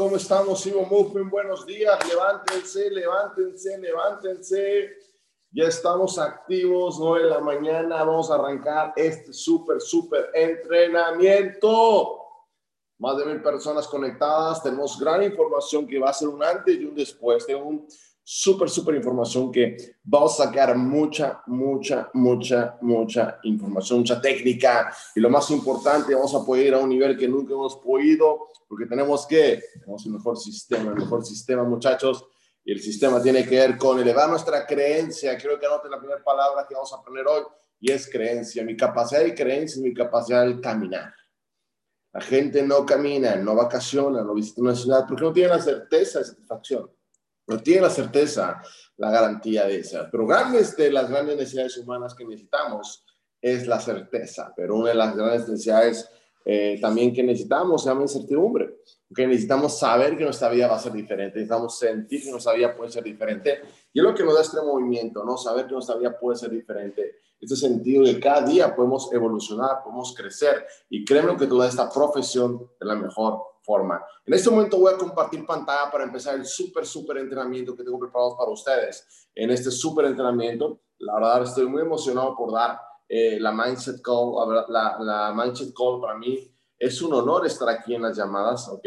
¿Cómo estamos, Ivo Muffin? Buenos días, levántense, levántense, levántense. Ya estamos activos, 9 de la mañana, vamos a arrancar este súper, súper entrenamiento. Más de mil personas conectadas, tenemos gran información que va a ser un antes y un después. Tengo un súper, súper información que vamos a sacar mucha, mucha, mucha, mucha información, mucha técnica. Y lo más importante, vamos a poder ir a un nivel que nunca hemos podido porque tenemos que, tenemos un mejor sistema, el mejor sistema, muchachos, y el sistema tiene que ver con elevar nuestra creencia. Quiero que anoten la primera palabra que vamos a aprender hoy, y es creencia. Mi capacidad de creencia es mi capacidad de caminar. La gente no camina, no vacaciona, no visita una ciudad porque no tiene la certeza de satisfacción. No tiene la certeza, la garantía de esa. Pero grandes de las grandes necesidades humanas que necesitamos es la certeza. Pero una de las grandes necesidades eh, también que necesitamos se llama incertidumbre, que necesitamos saber que nuestra vida va a ser diferente, necesitamos sentir que nuestra vida puede ser diferente, y es lo que nos da este movimiento, ¿no? Saber que nuestra vida puede ser diferente, este sentido de cada día podemos evolucionar, podemos crecer, y créeme que toda esta profesión de la mejor forma. En este momento voy a compartir pantalla para empezar el súper, súper entrenamiento que tengo preparado para ustedes. En este súper entrenamiento, la verdad estoy muy emocionado por dar eh, la Mindset Call, la, la, Mindset Call para mí es un honor estar aquí en las llamadas, ¿ok?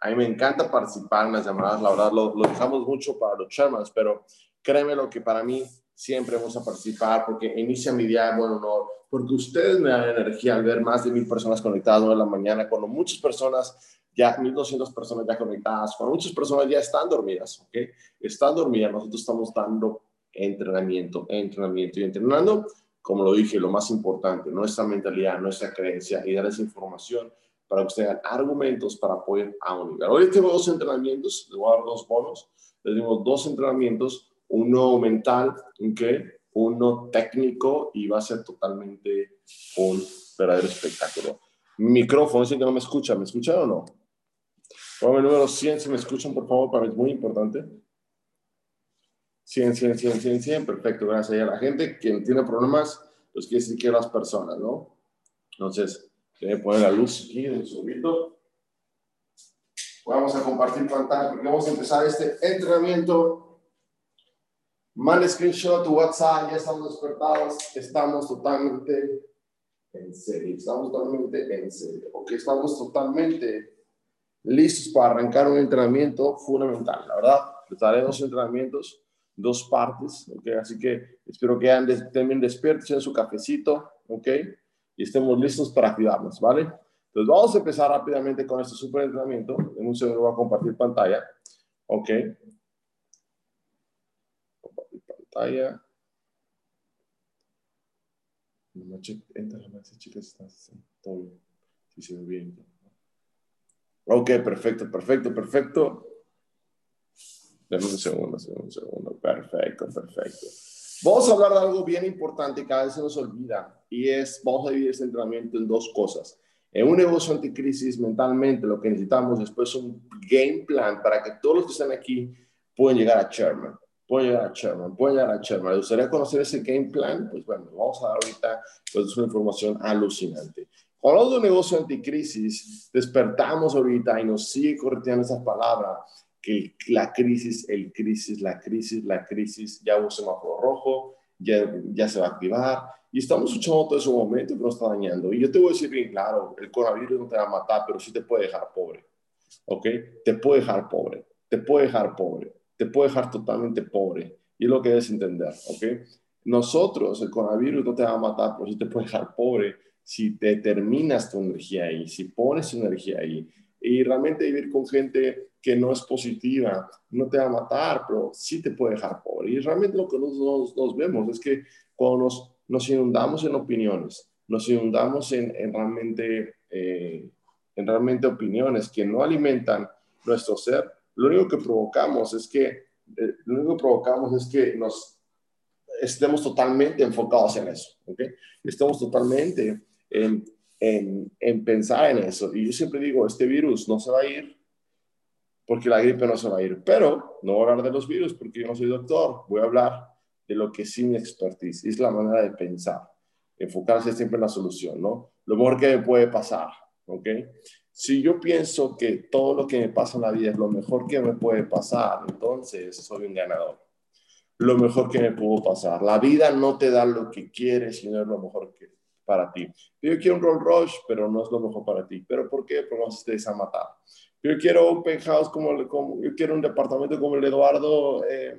A mí me encanta participar en las llamadas, la verdad lo, lo dejamos mucho para los chairmans, pero créeme lo que para mí siempre vamos a participar porque inicia mi día de buen honor, porque ustedes me dan energía al ver más de mil personas conectadas en la mañana, cuando muchas personas, ya 1200 personas ya conectadas, cuando muchas personas ya están dormidas, ¿ok? Están dormidas, nosotros estamos dando entrenamiento, entrenamiento y entrenando como lo dije, lo más importante, nuestra mentalidad, nuestra creencia y darles información para que ustedes tengan argumentos para poder a un nivel. Hoy tengo dos entrenamientos, les voy a dar dos bonos, les digo dos entrenamientos, uno mental, ¿okay? uno técnico y va a ser totalmente un verdadero espectáculo. Micrófono, dicen que no me escucha, ¿me escuchan o no? El número 100, si me escuchan, por favor, para mí es muy importante. 100, 100, 100, 100, 100, perfecto, gracias. a la gente, quien tiene problemas, pues quiere decir que las personas, ¿no? Entonces, voy a poner la luz aquí en un segundito. Vamos a compartir pantalla porque vamos a empezar este entrenamiento. Mande screenshot tu WhatsApp, ya estamos despertados, estamos totalmente en serio, estamos totalmente en serio, ok, estamos totalmente listos para arrancar un entrenamiento fundamental, la verdad, les daré dos entrenamientos dos partes, ¿ok? Así que espero que estén despiertos en su cafecito, ¿ok? Y estemos listos para activarnos, ¿vale? Entonces vamos a empezar rápidamente con este super entrenamiento. En un segundo voy a compartir pantalla, ¿ok? Compartir pantalla. Entra la chicas, estás todo bien. Sí, se ve bien. Ok, perfecto, perfecto, perfecto. Dame un segundo, un segundo. Perfecto, perfecto. Vamos a hablar de algo bien importante que a veces nos olvida y es, vamos a dividir este entrenamiento en dos cosas. En un negocio anticrisis, mentalmente, lo que necesitamos después es un game plan para que todos los que están aquí puedan llegar a chairman, pueden llegar a chairman, pueden llegar a chairman. ¿Les gustaría conocer ese game plan? Pues bueno, vamos a dar ahorita pues, una información alucinante. Hablando de un negocio anticrisis, despertamos ahorita y nos sigue corriendo esa palabra que la crisis, el crisis, la crisis, la crisis, ya un semáforo rojo, ya, ya se va a activar y estamos escuchando todo ese momento que nos está dañando. Y yo te voy a decir bien claro, el coronavirus no te va a matar, pero sí te puede dejar pobre, ¿ok? Te puede dejar pobre, te puede dejar pobre, te puede dejar totalmente pobre. Y es lo que debes entender, ¿ok? Nosotros, el coronavirus no te va a matar, pero sí te puede dejar pobre si determinas tu energía ahí, si pones tu energía ahí. Y realmente vivir con gente que no es positiva, no te va a matar, pero sí te puede dejar pobre. Y realmente lo que nosotros nos, vemos es que cuando nos, nos, inundamos en opiniones, nos inundamos en, en realmente, eh, en realmente opiniones que no alimentan nuestro ser, lo único que provocamos es que, eh, lo único que provocamos es que nos estemos totalmente enfocados en eso, ¿ok? Estemos totalmente en, en, en pensar en eso. Y yo siempre digo, este virus no se va a ir porque la gripe no se va a ir. Pero no voy a hablar de los virus porque yo no soy doctor, voy a hablar de lo que sí mi expertise, es la manera de pensar, enfocarse siempre en la solución, ¿no? Lo mejor que puede pasar, ¿ok? Si yo pienso que todo lo que me pasa en la vida es lo mejor que me puede pasar, entonces soy un ganador. Lo mejor que me pudo pasar. La vida no te da lo que quieres, sino lo mejor que para ti. Yo quiero un Rolls Royce, pero no es lo mejor para ti. ¿Pero por qué? Porque nos estés a matar. Yo quiero un penthouse como, como, yo quiero un departamento como el Eduardo eh,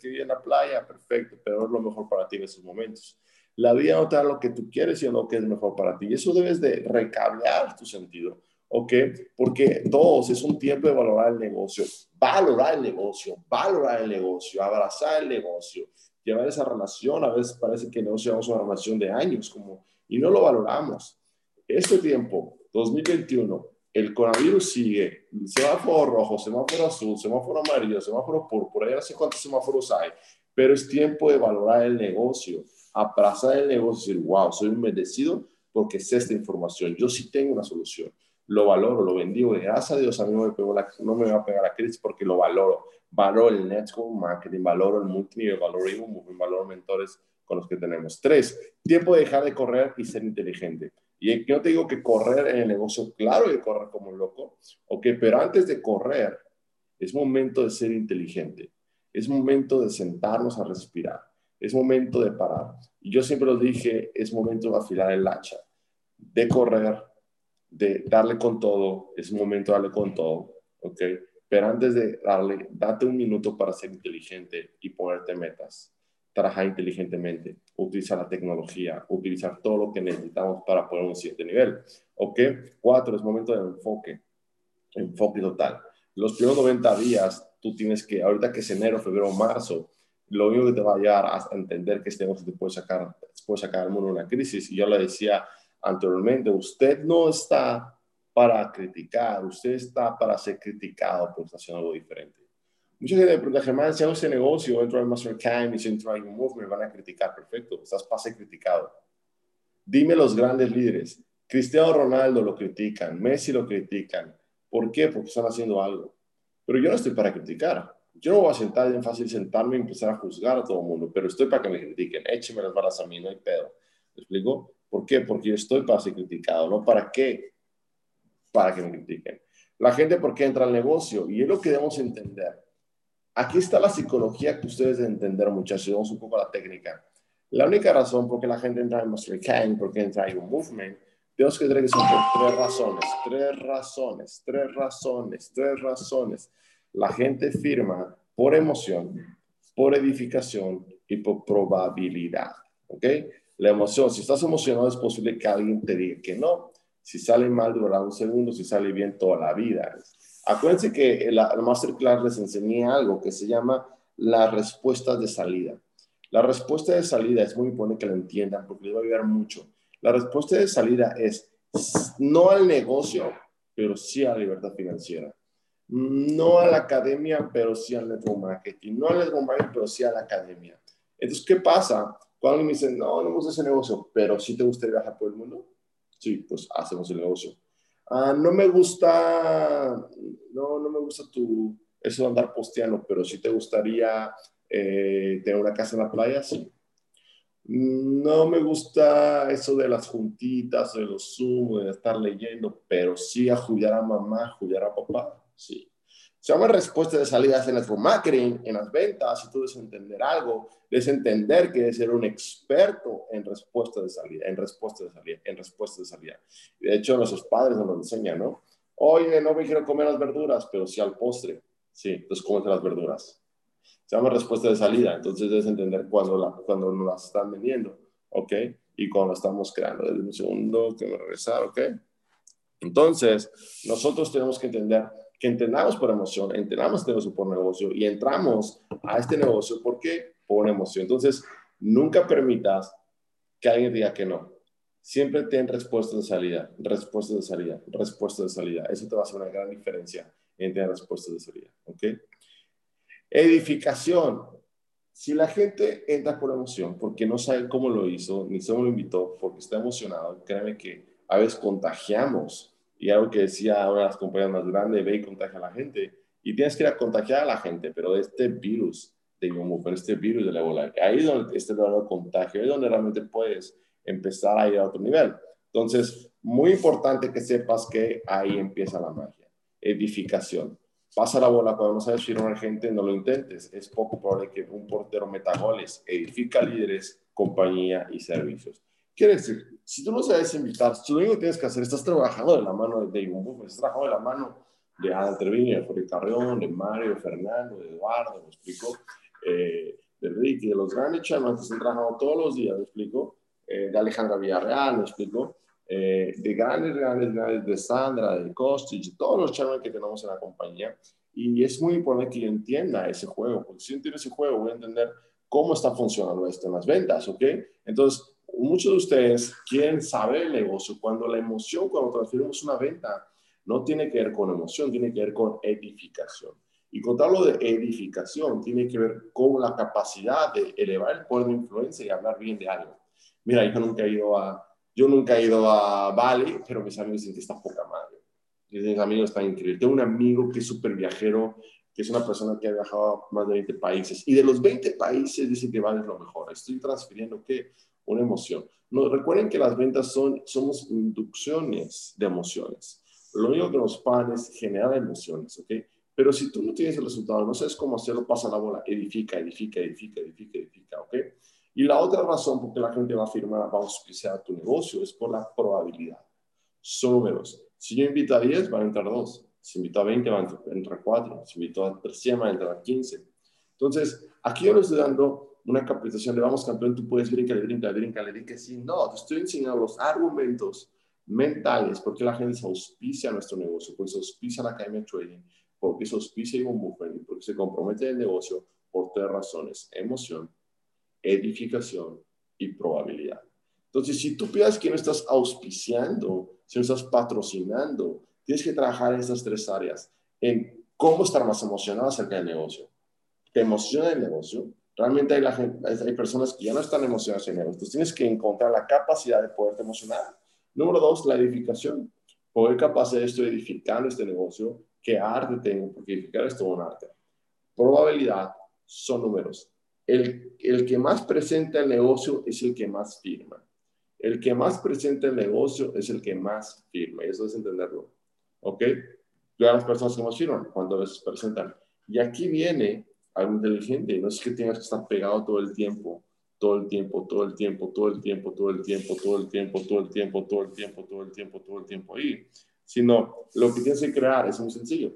que vive en la playa, perfecto, pero es lo mejor para ti en esos momentos. La vida no te da lo que tú quieres, sino lo que es mejor para ti. Y eso debes de recablear tu sentido. ¿ok? Porque dos, es un tiempo de valorar el negocio, valorar el negocio, valorar el negocio, abrazar el negocio, llevar esa relación, a veces parece que el negocio es una relación de años, como, y no lo valoramos. Este tiempo, 2021, el coronavirus sigue, semáforo rojo, semáforo azul, semáforo amarillo, semáforo púrpura, ya no sé cuántos semáforos hay, pero es tiempo de valorar el negocio, abrazar el negocio y decir, wow, soy un bendecido porque sé esta información, yo sí tengo una solución lo valoro, lo bendigo. gracias a Dios a mí no me, pegó la, no me va a pegar la crisis porque lo valoro. Valoro el network marketing, valoro el multinivel, valoro el valoro mentores con los que tenemos. Tres, tiempo de dejar de correr y ser inteligente. Y yo te digo que correr en el negocio, claro que correr como un loco, ok, pero antes de correr, es momento de ser inteligente. Es momento de sentarnos a respirar. Es momento de parar. Y yo siempre lo dije, es momento de afilar el hacha, de correr, de darle con todo, es momento de darle con todo, ¿ok? Pero antes de darle, date un minuto para ser inteligente y ponerte metas. Trabajar inteligentemente, utilizar la tecnología, utilizar todo lo que necesitamos para poner un siguiente nivel. ¿Ok? Cuatro, es momento de enfoque. Enfoque total. Los primeros 90 días, tú tienes que, ahorita que es enero, febrero, marzo, lo único que te va a llevar a entender que este negocio te puede sacar, puede sacar al mundo de una crisis. Y yo le decía anteriormente, usted no está para criticar, usted está para ser criticado por haciendo algo diferente. Mucha gente me pregunta, Germán, si hago ese negocio, entro al Mastercam y si entro a un me van a criticar. Perfecto, estás para ser criticado. Dime los grandes líderes. Cristiano Ronaldo lo critican, Messi lo critican. ¿Por qué? Porque están haciendo algo. Pero yo no estoy para criticar. Yo no voy a sentar, es fácil sentarme y empezar a juzgar a todo el mundo, pero estoy para que me critiquen. Échenme las balas a mí, no hay pedo. ¿Me explico? ¿Por qué? Porque yo estoy para ser criticado, ¿no? ¿Para qué? Para que me critiquen. La gente, ¿por qué entra al negocio? Y es lo que debemos entender. Aquí está la psicología que ustedes deben entender, muchachos. Vamos un poco a la técnica. La única razón por qué la gente entra en Master Can, por qué entra en un movement, tenemos que tener que son tres razones, tres razones, tres razones, tres razones. La gente firma por emoción, por edificación y por probabilidad. ¿Ok? La emoción, si estás emocionado es posible que alguien te diga que no. Si sale mal, durará un segundo, si sale bien, toda la vida. Acuérdense que la, Masterclass les enseñé algo que se llama las respuestas de salida. La respuesta de salida es muy importante que la entiendan porque les va a ayudar mucho. La respuesta de salida es no al negocio, pero sí a la libertad financiera. No a la academia, pero sí al network marketing. No al network marketing, pero sí a la academia. Entonces, ¿qué pasa? Cuando me dicen, no, no me gusta ese negocio, pero sí te gustaría viajar por el mundo, sí, pues hacemos el negocio. Ah, no me gusta, no, no me gusta tu, eso de andar posteando, pero sí te gustaría eh, tener una casa en la playa, sí. No me gusta eso de las juntitas, de los Zoom, de estar leyendo, pero sí a jugar a mamá, jugar a papá, sí. Se llama respuesta de salidas en el marketing, en las ventas, si tú debes entender algo, debes entender que debes ser un experto en respuesta de salida, en respuesta de salida, en respuesta de salida. De hecho, nuestros padres nos lo enseñan, ¿no? Oye, no me quiero comer las verduras, pero sí al postre. Sí, entonces cómete las verduras. Se llama respuesta de salida, entonces debes entender cuando, la, cuando nos las están vendiendo, ¿ok? Y cuando estamos creando. Desde un segundo, que me regresar, ¿ok? Entonces, nosotros tenemos que entender que entrenamos por emoción, entrenamos este negocio por negocio y entramos a este negocio porque por emoción. Entonces, nunca permitas que alguien diga que no. Siempre ten respuestas de salida, respuestas de salida, respuestas de salida. Eso te va a hacer una gran diferencia entre respuestas de salida. ¿Ok? Edificación. Si la gente entra por emoción, porque no sabe cómo lo hizo, ni cómo lo invitó, porque está emocionado, créeme que a veces contagiamos y algo que decía una de las compañías más grandes, ve y contagia a la gente. Y tienes que ir a contagiar a la gente, pero este virus de pero este virus de la ébola, ahí es donde este de contagio, ahí es donde realmente puedes empezar a ir a otro nivel. Entonces, muy importante que sepas que ahí empieza la magia. Edificación. Pasa la bola cuando no sabes firmar gente, no lo intentes. Es poco probable que un portero meta goles. Edifica líderes, compañía y servicios. Quiere decir, si tú no sabes invitar, si lo único que tienes que hacer, estás trabajando de la mano de Buff, estás trabajando de la mano de Ana Treviño, de Jorge Carrión, de Mario, de Fernando, de Eduardo, me explico, eh, de Ricky, de los grandes chamas que están trabajando todos los días, me explico, eh, de Alejandra Villarreal, me explico, eh, de grandes, grandes, grandes, de Sandra, de Kostic, todos los chamas que tenemos en la compañía. Y es muy importante que yo entienda ese juego, porque si yo entiendo ese juego, voy a entender cómo está funcionando esto en las ventas, ¿ok? Entonces, muchos de ustedes quieren saber el negocio cuando la emoción, cuando transferimos una venta, no tiene que ver con emoción, tiene que ver con edificación. Y contarlo de edificación tiene que ver con la capacidad de elevar el poder de influencia y hablar bien de algo. Mira, yo nunca he ido a, yo nunca he ido a Bali, pero mis amigos dicen que está poca madre. Mis amigos están increíbles. Tengo un amigo que es súper viajero, que es una persona que ha viajado a más de 20 países. Y de los 20 países dice que Bali es lo mejor. Estoy transfiriendo, ¿qué? Una emoción. No, recuerden que las ventas son, somos inducciones de emociones. Lo único que nos pagan es generar emociones, ¿ok? Pero si tú no tienes el resultado, no sabes cómo hacerlo, pasa la bola, edifica, edifica, edifica, edifica, edifica, ¿ok? Y la otra razón por que la gente va a firmar, va a auspiciar tu negocio es por la probabilidad. Son números. Si yo invito a 10, van a entrar 2. Si invito a 20, van a entrar 4. Si invito a 100, van a entrar 15. Entonces, aquí yo les estoy dando una capacitación de vamos campeón, tú puedes brincar, brincar, brincar, brincar. Sí, no, te estoy enseñando los argumentos mentales, porque la gente se auspicia a nuestro negocio, porque se auspicia a la Academia Trading, porque se auspicia un Movement, porque se compromete el negocio por tres razones, emoción, edificación y probabilidad. Entonces, si tú piensas que no estás auspiciando, si no estás patrocinando, tienes que trabajar en estas tres áreas, en cómo estar más emocionado acerca del negocio. ¿Te emociona el negocio? Realmente hay, personas que ya no están emocionadas en. Entonces, tienes que encontrar la capacidad de poderte emocionar Número dos, la edificación. Poder capaz de esto edificando este negocio. ¿Qué arte tengo? Porque edificar es todo un arte. Probabilidad son números. El, el que más presenta el negocio es el que más firma. El que más presenta el negocio es el que más firma. Y eso es entenderlo. ¿Ok? Yo a las personas que más firman, cuando veces presentan. Y aquí viene algo inteligente. No es que tengas que estar pegado todo el tiempo todo el tiempo, todo el tiempo, todo el tiempo, todo el tiempo, todo el tiempo, todo el tiempo, todo el tiempo, todo el tiempo, todo el tiempo ahí. Sino lo que tienes que crear es muy sencillo.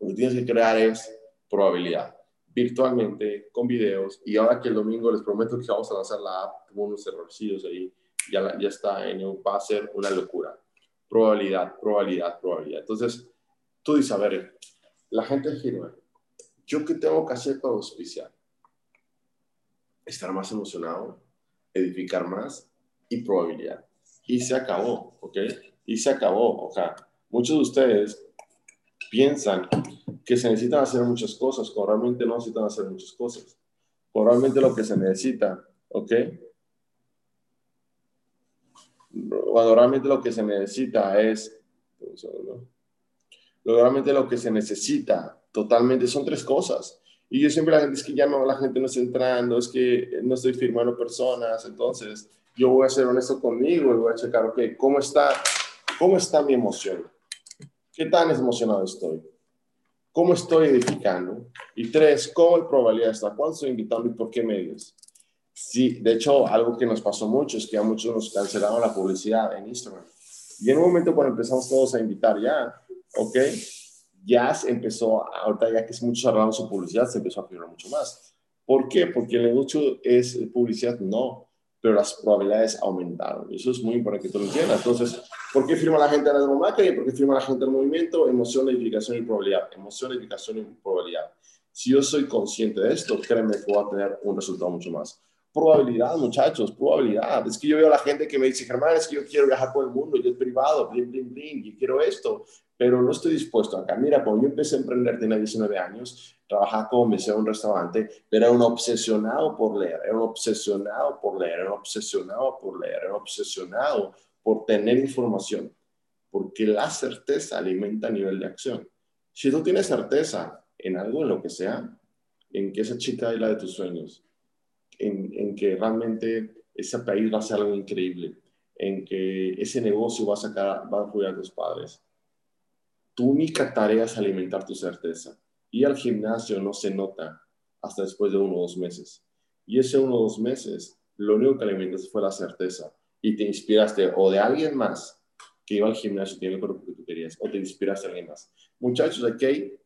Lo que tienes que crear es probabilidad virtualmente, con videos. Y ahora que el domingo les prometo que vamos a lanzar la app, tuvo unos errorcillos ahí, ya, ya está, va a ser una locura. Probabilidad, probabilidad, probabilidad. Entonces, tú dices, a ver, la gente firma. ¿Yo qué tengo que hacer para auspiciar? estar más emocionado, edificar más y probabilidad. Y se acabó, ¿ok? Y se acabó. Sea, muchos de ustedes piensan que se necesitan hacer muchas cosas, cuando realmente no necesitan hacer muchas cosas. Cuando realmente lo que se necesita, ¿ok? Cuando realmente lo que se necesita es, realmente lo que se necesita totalmente son tres cosas. Y yo siempre la gente es que llama, la gente no está entrando, es que no estoy firmando personas, entonces yo voy a ser honesto conmigo y voy a checar, ok, ¿cómo está, cómo está mi emoción? ¿Qué tan emocionado estoy? ¿Cómo estoy edificando? Y tres, ¿cómo el probabilidad está? ¿Cuándo estoy invitando y por qué medios? Sí, de hecho, algo que nos pasó mucho es que a muchos nos cancelaron la publicidad en Instagram. Y en un momento cuando empezamos todos a invitar ya, ¿ok? Se empezó, ahorita ya que es mucho hablando su publicidad, se empezó a firmar mucho más. ¿Por qué? Porque el negocio es publicidad, no, pero las probabilidades aumentaron. Y eso es muy importante que tú lo entiendas. Entonces, ¿por qué firma la gente en el marketing? ¿Por qué firma la gente en el movimiento? Emoción, edificación y probabilidad. Emoción, edificación y probabilidad. Si yo soy consciente de esto, créeme que voy a tener un resultado mucho más. Probabilidad, muchachos, probabilidad. Es que yo veo a la gente que me dice, Germán, es que yo quiero viajar por el mundo, yo es privado, bling, bling, bling, y quiero esto pero no estoy dispuesto acá. Mira, cuando yo empecé a emprender, tenía 19 años, trabajaba como mesero en un restaurante, era un obsesionado por leer, era un obsesionado por leer, era un obsesionado por leer, era un obsesionado por tener información, porque la certeza alimenta a nivel de acción. Si tú tienes certeza en algo, en lo que sea, en que esa chica es la de tus sueños, en, que realmente ese país va a ser algo increíble, en que ese negocio va a sacar, va a apoyar a tus padres. Tu única tarea es alimentar tu certeza. Y al gimnasio no se nota hasta después de uno o dos meses. Y ese uno o dos meses, lo único que alimentas fue la certeza. Y te inspiraste o de alguien más que iba al gimnasio, tiene el cuerpo que tú querías, o te inspiraste a alguien más. Muchachos, aquí hay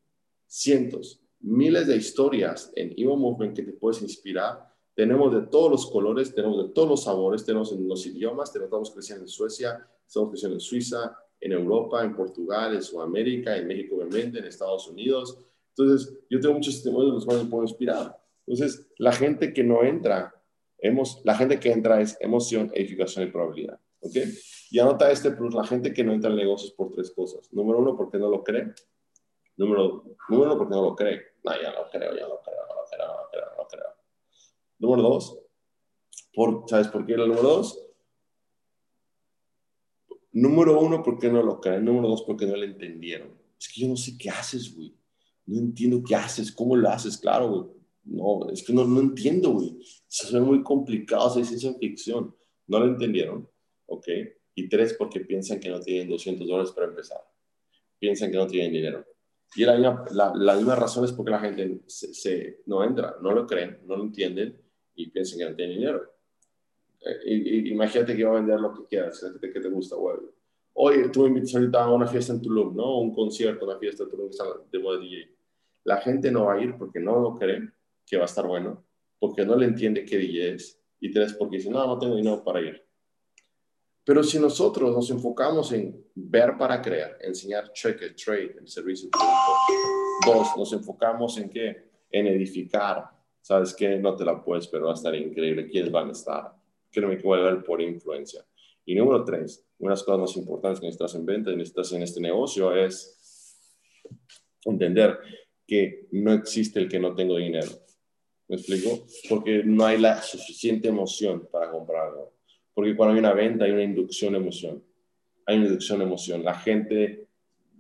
cientos, miles de historias en Evo Movement que te puedes inspirar tenemos de todos los colores, tenemos de todos los sabores, tenemos en los idiomas, tenemos, estamos creciendo en Suecia, estamos creciendo en Suiza, en Europa, en Portugal, en Sudamérica, en México, obviamente, en Estados Unidos. Entonces, yo tengo muchos testimonios de los cuales me puedo inspirar. Entonces, la gente que no entra, hemos, la gente que entra es emoción, edificación y probabilidad. ¿Ok? Y anota este plus, la gente que no entra en negocios por tres cosas. Número uno, porque no lo cree. Número, número uno, porque no lo cree. No, ya lo creo, ya lo creo, no lo creo, no lo creo, no lo creo. Número dos, por, ¿sabes por qué era el número dos? Número uno, porque no lo creen. Número dos, porque no lo entendieron. Es que yo no sé qué haces, güey. No entiendo qué haces, cómo lo haces, claro, güey. No, es que no, no entiendo, güey. Se ve muy complicado, es ciencia ficción. No lo entendieron, ¿ok? Y tres, porque piensan que no tienen 200 dólares para empezar. Piensan que no tienen dinero. Y la misma, la, misma razón es porque la gente se, no entra, no lo creen, no lo entienden y piensan que no tienen dinero. Eh, imagínate que va a vender lo que quieras, que te gusta, güey. Oye, tú me invitas ahorita a una fiesta en Tulum, ¿no? Un concierto, una fiesta en Tulum de moda DJ. La gente no va a ir porque no lo cree que va a estar bueno, porque no le entiende qué DJ es. Y tres, porque dice, no, no tengo dinero para ir. Pero si nosotros nos enfocamos en ver para crear, enseñar check it, trade, el servicio. Dos, nos enfocamos en qué? En edificar. ¿Sabes qué? No te la puedes, pero va a estar increíble. ¿Quiénes van a estar? Créeme que voy a ver por influencia. Y número tres, una de las cosas más importantes que necesitas en venta y necesitas en este negocio es entender que no existe el que no tengo dinero. ¿Me explico? Porque no hay la suficiente emoción para comprarlo. Porque cuando hay una venta hay una inducción de emoción. Hay una inducción de emoción. La gente,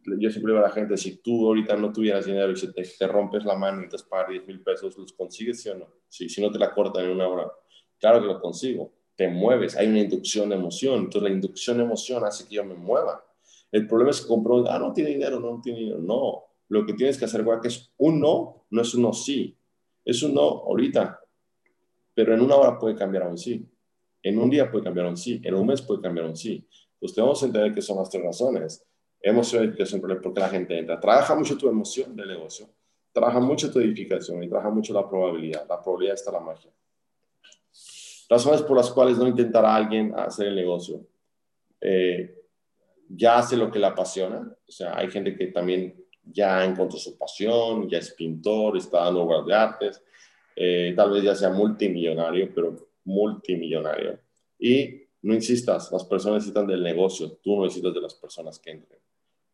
yo siempre digo a la gente, si tú ahorita no tuvieras dinero y te, rompes la mano y te pagar 10 mil pesos, ¿los consigues sí o no? Sí, si no te la cortan en una hora. Claro que lo consigo. Te mueves, hay una inducción de emoción. Entonces la inducción de emoción hace que yo me mueva. El problema es que compró, ah, no tiene dinero, no tiene dinero. No, lo que tienes que hacer, que es un no, no es un no sí. Es un no ahorita, pero en una hora puede cambiar a un sí. En un día puede cambiar un sí, en un mes puede cambiar un sí. Entonces tenemos que entender que son las tres razones. Emoción, edificación, porque la gente entra. Trabaja mucho tu emoción del negocio, trabaja mucho tu edificación y trabaja mucho la probabilidad. La probabilidad está la magia. Razones por las cuales no intentará alguien hacer el negocio. Eh, ya hace lo que le apasiona. O sea, hay gente que también ya encontró su pasión, ya es pintor, está dando obras de artes, eh, tal vez ya sea multimillonario, pero multimillonario. Y no insistas, las personas necesitan del negocio, tú no necesitas de las personas que entren.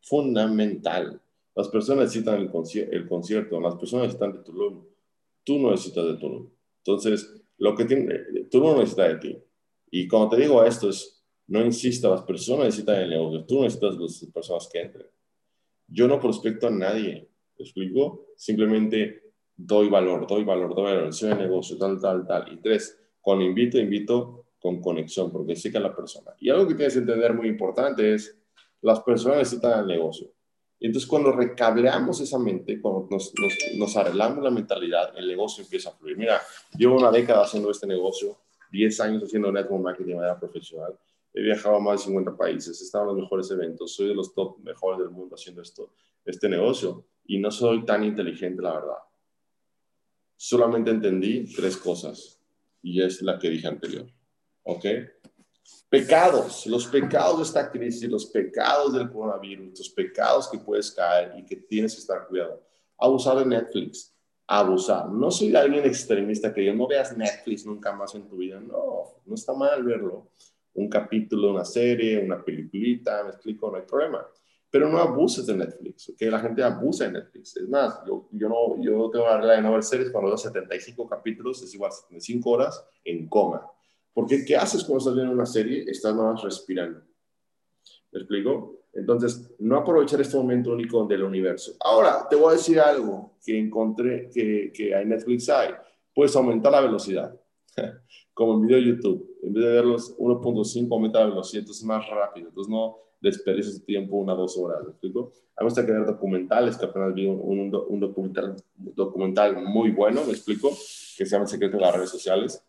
Fundamental. Las personas necesitan el, concierto, las personas necesitan de Tulum, tú no necesitas de Tulum. Entonces, lo que tiene, Tulum necesita de ti. Y cuando te digo esto es, no insista, las personas necesitan el negocio, tú necesitas las personas que entren. Yo no prospecto a nadie, ¿te explico? Simplemente doy valor, doy valor, doy valor, soy de negocio, tal, tal, tal. Y tres, cuando invito, invito con conexión, porque sí que la persona. Y algo que tienes que entender muy importante es, las personas necesitan el negocio. Y entonces cuando recableamos esa mente, cuando nos, nos, arreglamos la mentalidad, el negocio empieza a fluir. Mira, llevo una década haciendo este negocio, 10 años haciendo network marketing de manera profesional. He viajado a más de 50 países, he estado en los mejores eventos, soy de los top mejores del mundo haciendo esto, este negocio. Y no soy tan inteligente, la verdad. Solamente entendí tres cosas y es la que dije anterior. ¿Ok? Pecados, los pecados de esta crisis, los pecados del coronavirus, los pecados que puedes caer y que tienes que estar cuidado. Abusar de Netflix, abusar. No soy alguien extremista que yo no veas Netflix nunca más en tu vida. No, no está mal verlo. Un capítulo, una serie, una peliculita, me explico, no hay problema pero no abuses de Netflix, que la gente abusa de Netflix. Es más, yo, yo, no, yo tengo la regla de no ver series cuando veo 75 capítulos, es igual 75 horas en coma. Porque ¿qué haces cuando estás viendo una serie? Estás nada más respirando. ¿Me explico? Entonces, no aprovechar este momento único del universo. Ahora, te voy a decir algo que encontré que, que en Netflix hay. Puedes aumentar la velocidad. como en video de YouTube. En vez de verlos 1.5, aumenta la velocidad, entonces es más rápido. Entonces no desperdices tiempo una dos horas. ¿me explico? A mí me gusta ver documentales, que apenas vi un, un, documental, documental muy bueno, me explico, que se llama El secreto de las redes sociales.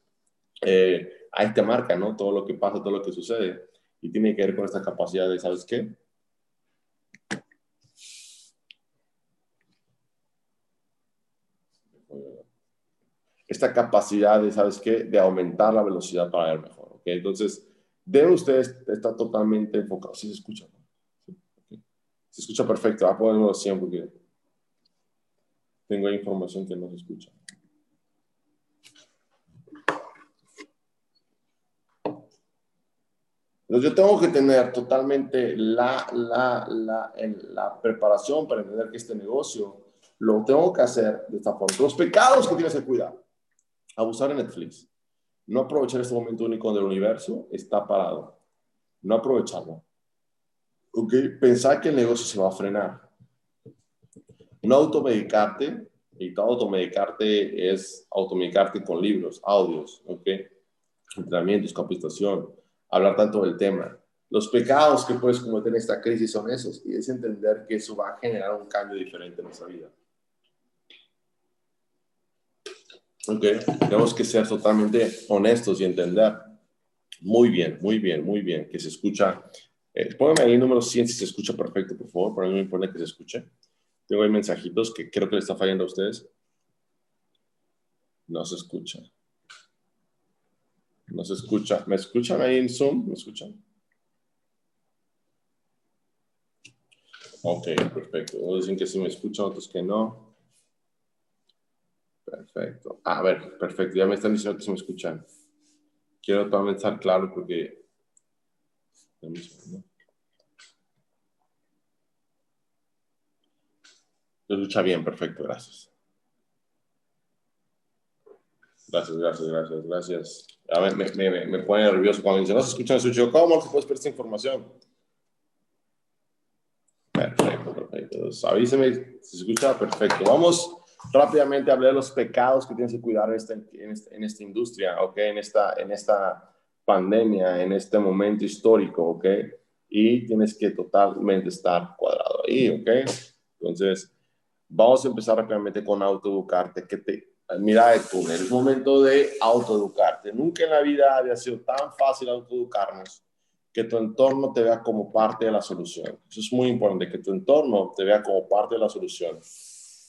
Eh, ahí te marca, ¿no? Todo lo que pasa, todo lo que sucede. Y tiene que ver con esta capacidad de, ¿sabes qué? esta capacidad de, ¿sabes qué? De aumentar la velocidad para ver mejor, ¿ok? Entonces, deben ustedes estar totalmente enfocados. ¿Sí se escucha? Se escucha perfecto. Voy a ponerlo 100 porque tengo información que no se escucha. Entonces yo tengo que tener totalmente la, la, la, la preparación para entender que este negocio lo tengo que hacer de esta forma. Los pecados que tienes que cuidar abusar de Netflix, no aprovechar este momento único del universo, está parado. No aprovecharlo. ¿Ok? Pensar que el negocio se va a frenar. No automedicarte, y todo automedicarte es automedicarte con libros, audios, ¿ok? Entrenamientos, capacitación, hablar tanto del tema. Los pecados que puedes cometer en esta crisis son esos, y es entender que eso va a generar un cambio diferente en nuestra vida. Ok, tenemos que ser totalmente honestos y entender. Muy bien, muy bien, muy bien, que se escucha. Eh, póngame ahí número 100 si se escucha perfecto, por favor. Para mí me importa que se escuche. Tengo ahí mensajitos que creo que le está fallando a ustedes. No se escucha. No se escucha. ¿Me escuchan ahí en Zoom? ¿Me escuchan? Ok, perfecto. Unos dicen que sí me escuchan, otros que no. Perfecto. A ver, perfecto. Ya me están diciendo que se me escuchan. Quiero totalmente estar claro porque... Lo escucha bien, perfecto, gracias. Gracias, gracias, gracias, gracias. A ver, me, me, me pone nervioso cuando dice, no se escucha, se escucha. ¿Cómo se puede esperar esta información? Perfecto, perfecto. avíseme si se escucha, perfecto. Vamos rápidamente hablé de los pecados que tienes que cuidar en esta, en esta, industria, ¿ok? En esta, en esta pandemia, en este momento histórico, ¿ok? Y tienes que totalmente estar cuadrado ahí, ¿ok? Entonces, vamos a empezar rápidamente con autoeducarte, que te, mira de túnel, es momento de autoeducarte. Nunca en la vida había sido tan fácil autoeducarnos que tu entorno te vea como parte de la solución. Eso es muy importante, que tu entorno te vea como parte de la solución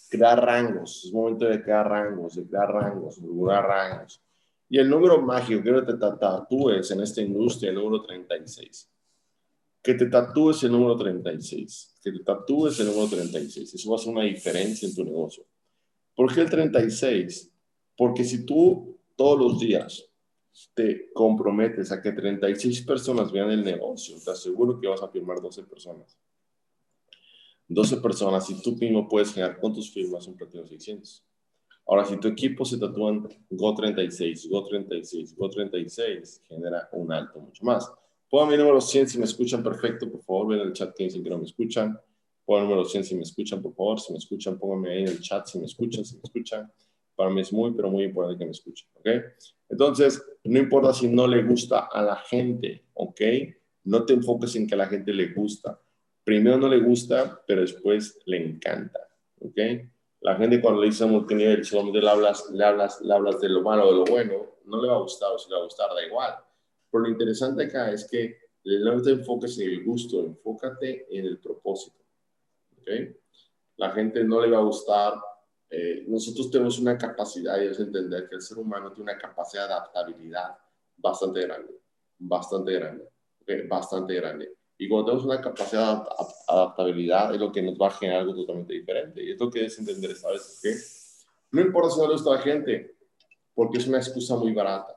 crear rangos, es momento de crear rangos, de crear rangos, de crear rangos. Y el número mágico, que te tatúes en esta industria, el número 36. Que te tatúes el número 36. Que te tatúes el número 36. Eso va a hacer una diferencia en tu negocio. ¿Por qué el 36? Porque si tú todos los días te comprometes a que 36 personas vean el negocio, te aseguro que vas a firmar 12 personas. 12 personas y tú mismo puedes generar con tus firmas un platino 600. Ahora, si tu equipo se tatúan Go36, Go36, Go36, genera un alto mucho más. Pongan mi número 100 si me escuchan perfecto, por favor, ven en el chat que dicen que no me escuchan. El número 100 si me escuchan, por favor. Si me escuchan, pónganme ahí en el chat si me escuchan, si me escuchan. Para mí es muy, pero muy importante que me escuchen, ¿ok? Entonces, no importa si no le gusta a la gente, ¿ok? No te enfoques en que a la gente le gusta primero no le gusta, pero después le encanta. ¿Ok? La gente cuando le dice multinivel, solamente le hablas, le, hablas, le hablas de lo malo o de lo bueno, no le va a gustar o si le va a gustar, da igual. Pero lo interesante acá es que no te enfoques en el gusto, enfócate en el propósito. La gente no le va a gustar. Eh, nosotros tenemos una capacidad, y es entender que el ser humano tiene una capacidad de adaptabilidad bastante grande, bastante grande, ¿okay? bastante grande. Y cuando tenemos una capacidad de adaptabilidad, es lo que nos va a generar algo totalmente diferente. Y esto que es entender, ¿sabes qué? No importa si no le gusta a la gente, porque es una excusa muy barata.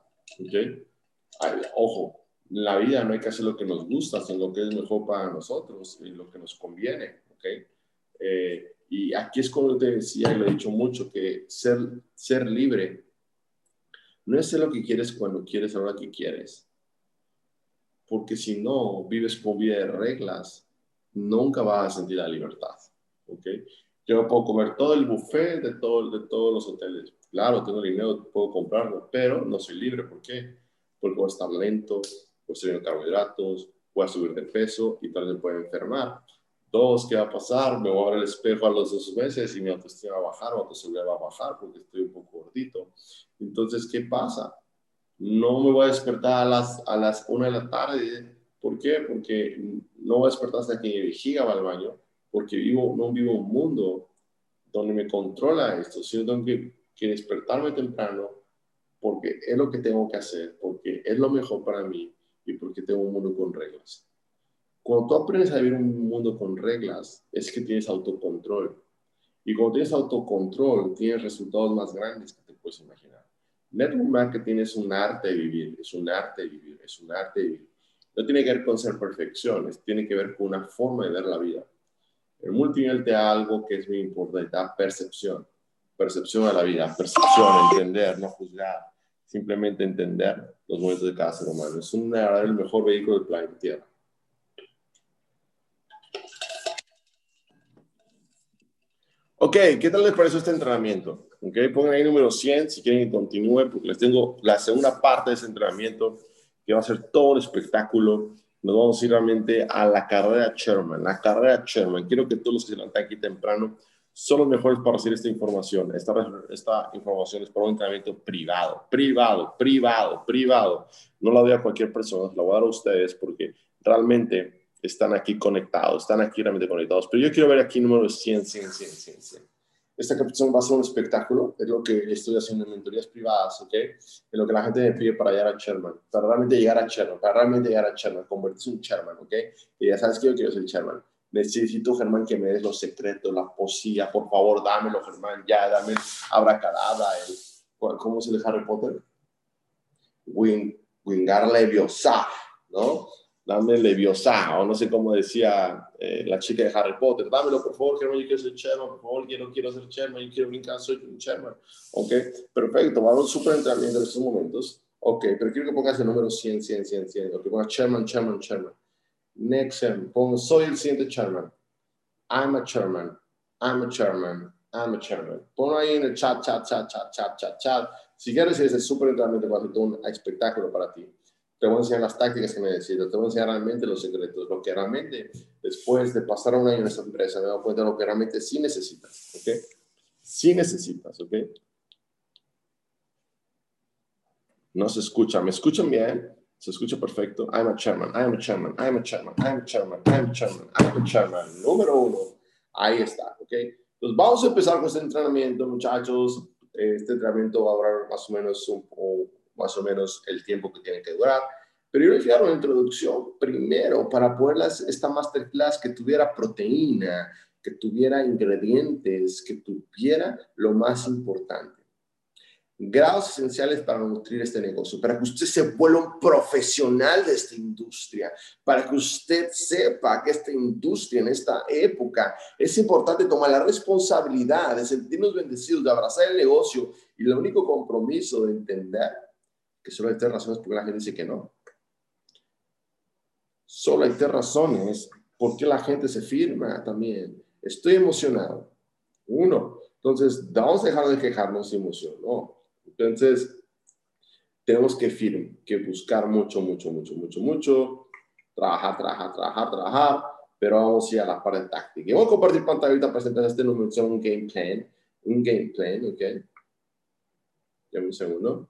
Ojo, en la vida no hay que hacer lo que nos gusta, sino lo que es mejor para nosotros y lo que nos conviene. ¿Ok? Eh, y aquí es como te decía y lo he dicho mucho, que ser, ser libre no es ser lo que quieres cuando quieres, ahora que quieres porque si no vives por vida de reglas, nunca vas a sentir la libertad. ¿ok? Yo puedo comer todo el buffet de, todo, de todos los hoteles. Claro, tengo dinero, puedo comprarlo, pero no soy libre. ¿Por qué? Porque voy a estar lento, voy a subir carbohidratos, voy a subir de peso y tal vez pueda enfermar. Dos, ¿qué va a pasar? Me voy a ver el espejo a los dos meses y mi autoestima va a bajar, mi autoestima va a bajar porque estoy un poco gordito. Entonces, ¿qué pasa? No me voy a despertar a las, a las una de la tarde. ¿Por qué? Porque no voy a despertar hasta que mi vejiga va al baño, porque vivo, no vivo un mundo donde me controla esto, sino tengo que, que despertarme temprano porque es lo que tengo que hacer, porque es lo mejor para mí y porque tengo un mundo con reglas. Cuando tú aprendes a vivir un mundo con reglas, es que tienes autocontrol. Y cuando tienes autocontrol, tienes resultados más grandes que te puedes imaginar. Network marketing es un arte de vivir, es un arte de vivir, es un arte de vivir. No tiene que ver con ser perfecciones, tiene que ver con una forma de ver la vida. El multinivel te da algo que es muy importante, da percepción. Percepción a la vida, percepción, entender, no juzgar, simplemente entender los momentos de cada ser humano. Es un, el mejor vehículo del planeta Tierra. Ok, ¿qué tal les pareció este entrenamiento? Ok, pongan ahí número 100 si quieren que continúe, porque les tengo la segunda parte de ese entrenamiento, que va a ser todo un espectáculo. Nos vamos a ir realmente a la carrera Sherman, la carrera Sherman. Quiero que todos los que se levantan aquí temprano son los mejores para recibir esta información. Esta, esta información es para un entrenamiento privado, privado, privado, privado. No la doy a cualquier persona, la voy a dar a ustedes porque realmente están aquí conectados, están aquí realmente conectados. Pero yo quiero ver aquí número 100, 100, 100, 100, 100. Esta capacitación va a ser un espectáculo, es lo que estoy haciendo en mentorías privadas, ¿ok? Es lo que la gente me pide para llegar a Sherman, para realmente llegar a Sherman, para realmente llegar a Sherman, convertirse en Sherman, ¿ok? Y ya sabes que yo quiero ser Sherman. Necesito, Germán, que me des los secretos, la poesía, por favor, dámelo, Germán, ya, dame abracadabra, el, ¿cómo es el Harry Potter? Wing, Wingar Leviosa, ¿no? Dame Leviosa, o no sé cómo decía eh, la chica de Harry Potter, dámelo por favor, Germán, yo quiero ser Sherman, por favor, yo no quiero ser Sherman, yo quiero brincar, soy un Sherman. Ok, perfecto, vamos súper entrenamiento en estos momentos. Ok, pero quiero que pongas el número 100, 100, 100, 100. Ok, ponga Sherman, Sherman, Sherman. Next, pongo, soy el siguiente Sherman. I'm a Sherman, I'm a Sherman, I'm a Sherman. Ponlo ahí en el chat, chat, chat, chat, chat, chat, chat. Si quieres ese súper entrenamiento, va a ser un espectáculo para ti te voy a enseñar las tácticas que necesitas, te voy a enseñar realmente los secretos, lo que realmente después de pasar un año en esta empresa me doy cuenta de lo que realmente sí necesitas, ¿ok? Sí necesitas, ¿ok? No se escucha, ¿me escuchan bien? Se escucha perfecto. I'm a chairman, I'm a chairman, I'm a chairman, I'm a chairman, I'm a chairman, I'm a chairman. Número uno. Ahí está, ¿ok? Entonces vamos a empezar con este entrenamiento, muchachos. Este entrenamiento va a durar más o menos un, poco más o menos el tiempo que tiene que durar. Pero yo le una introducción primero para poder esta masterclass que tuviera proteína, que tuviera ingredientes, que tuviera lo más importante grados esenciales para nutrir este negocio, para que usted se vuelva un profesional de esta industria, para que usted sepa que esta industria en esta época es importante tomar la responsabilidad de sentirnos bendecidos, de abrazar el negocio y el único compromiso de entender que solo hay tres razones por la gente dice que no. Solo hay tres razones por qué la gente se firma también. Estoy emocionado. Uno. Entonces, vamos a dejar de quejarnos de emoción, ¿no? Entonces, tenemos que firmar, que buscar mucho, mucho, mucho, mucho, mucho. Trabajar, trabajar, trabajar, trabajar. Pero vamos a ir a la parte táctica. Y voy a compartir pantalla ahorita para este número, un game plan. Un game plan, ¿ok? Ya un segundo.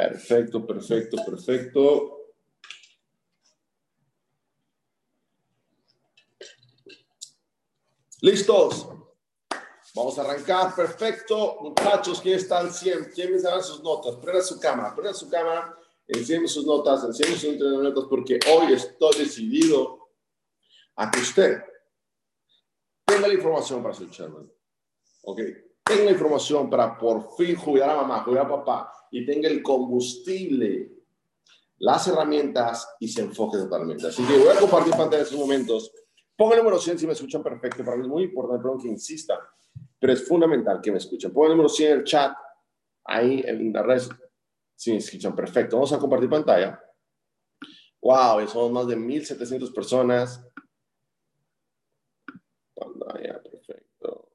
Perfecto, perfecto, perfecto. ¿Listos? Vamos a arrancar. Perfecto. Muchachos, ¿quién están? ¿Quién, ¿Quién me dan sus notas? Prenda su cámara, prenda su cámara. Enseñen sus notas, enseñen sus entrenamientos porque hoy estoy decidido a que usted tenga la información para ser chairman. ¿Ok? Tenga la información para por fin jubilar a mamá, jubilar a papá y tenga el combustible, las herramientas y se enfoque totalmente. Así que voy a compartir pantalla en estos momentos. Ponga el número 100 si me escuchan perfecto. Para mí es muy importante, perdón que insista, pero es fundamental que me escuchen. Ponga el número 100 en el chat, ahí en la red, si me escuchan perfecto. Vamos a compartir pantalla. Wow, somos más de 1.700 personas. Pantalla, perfecto.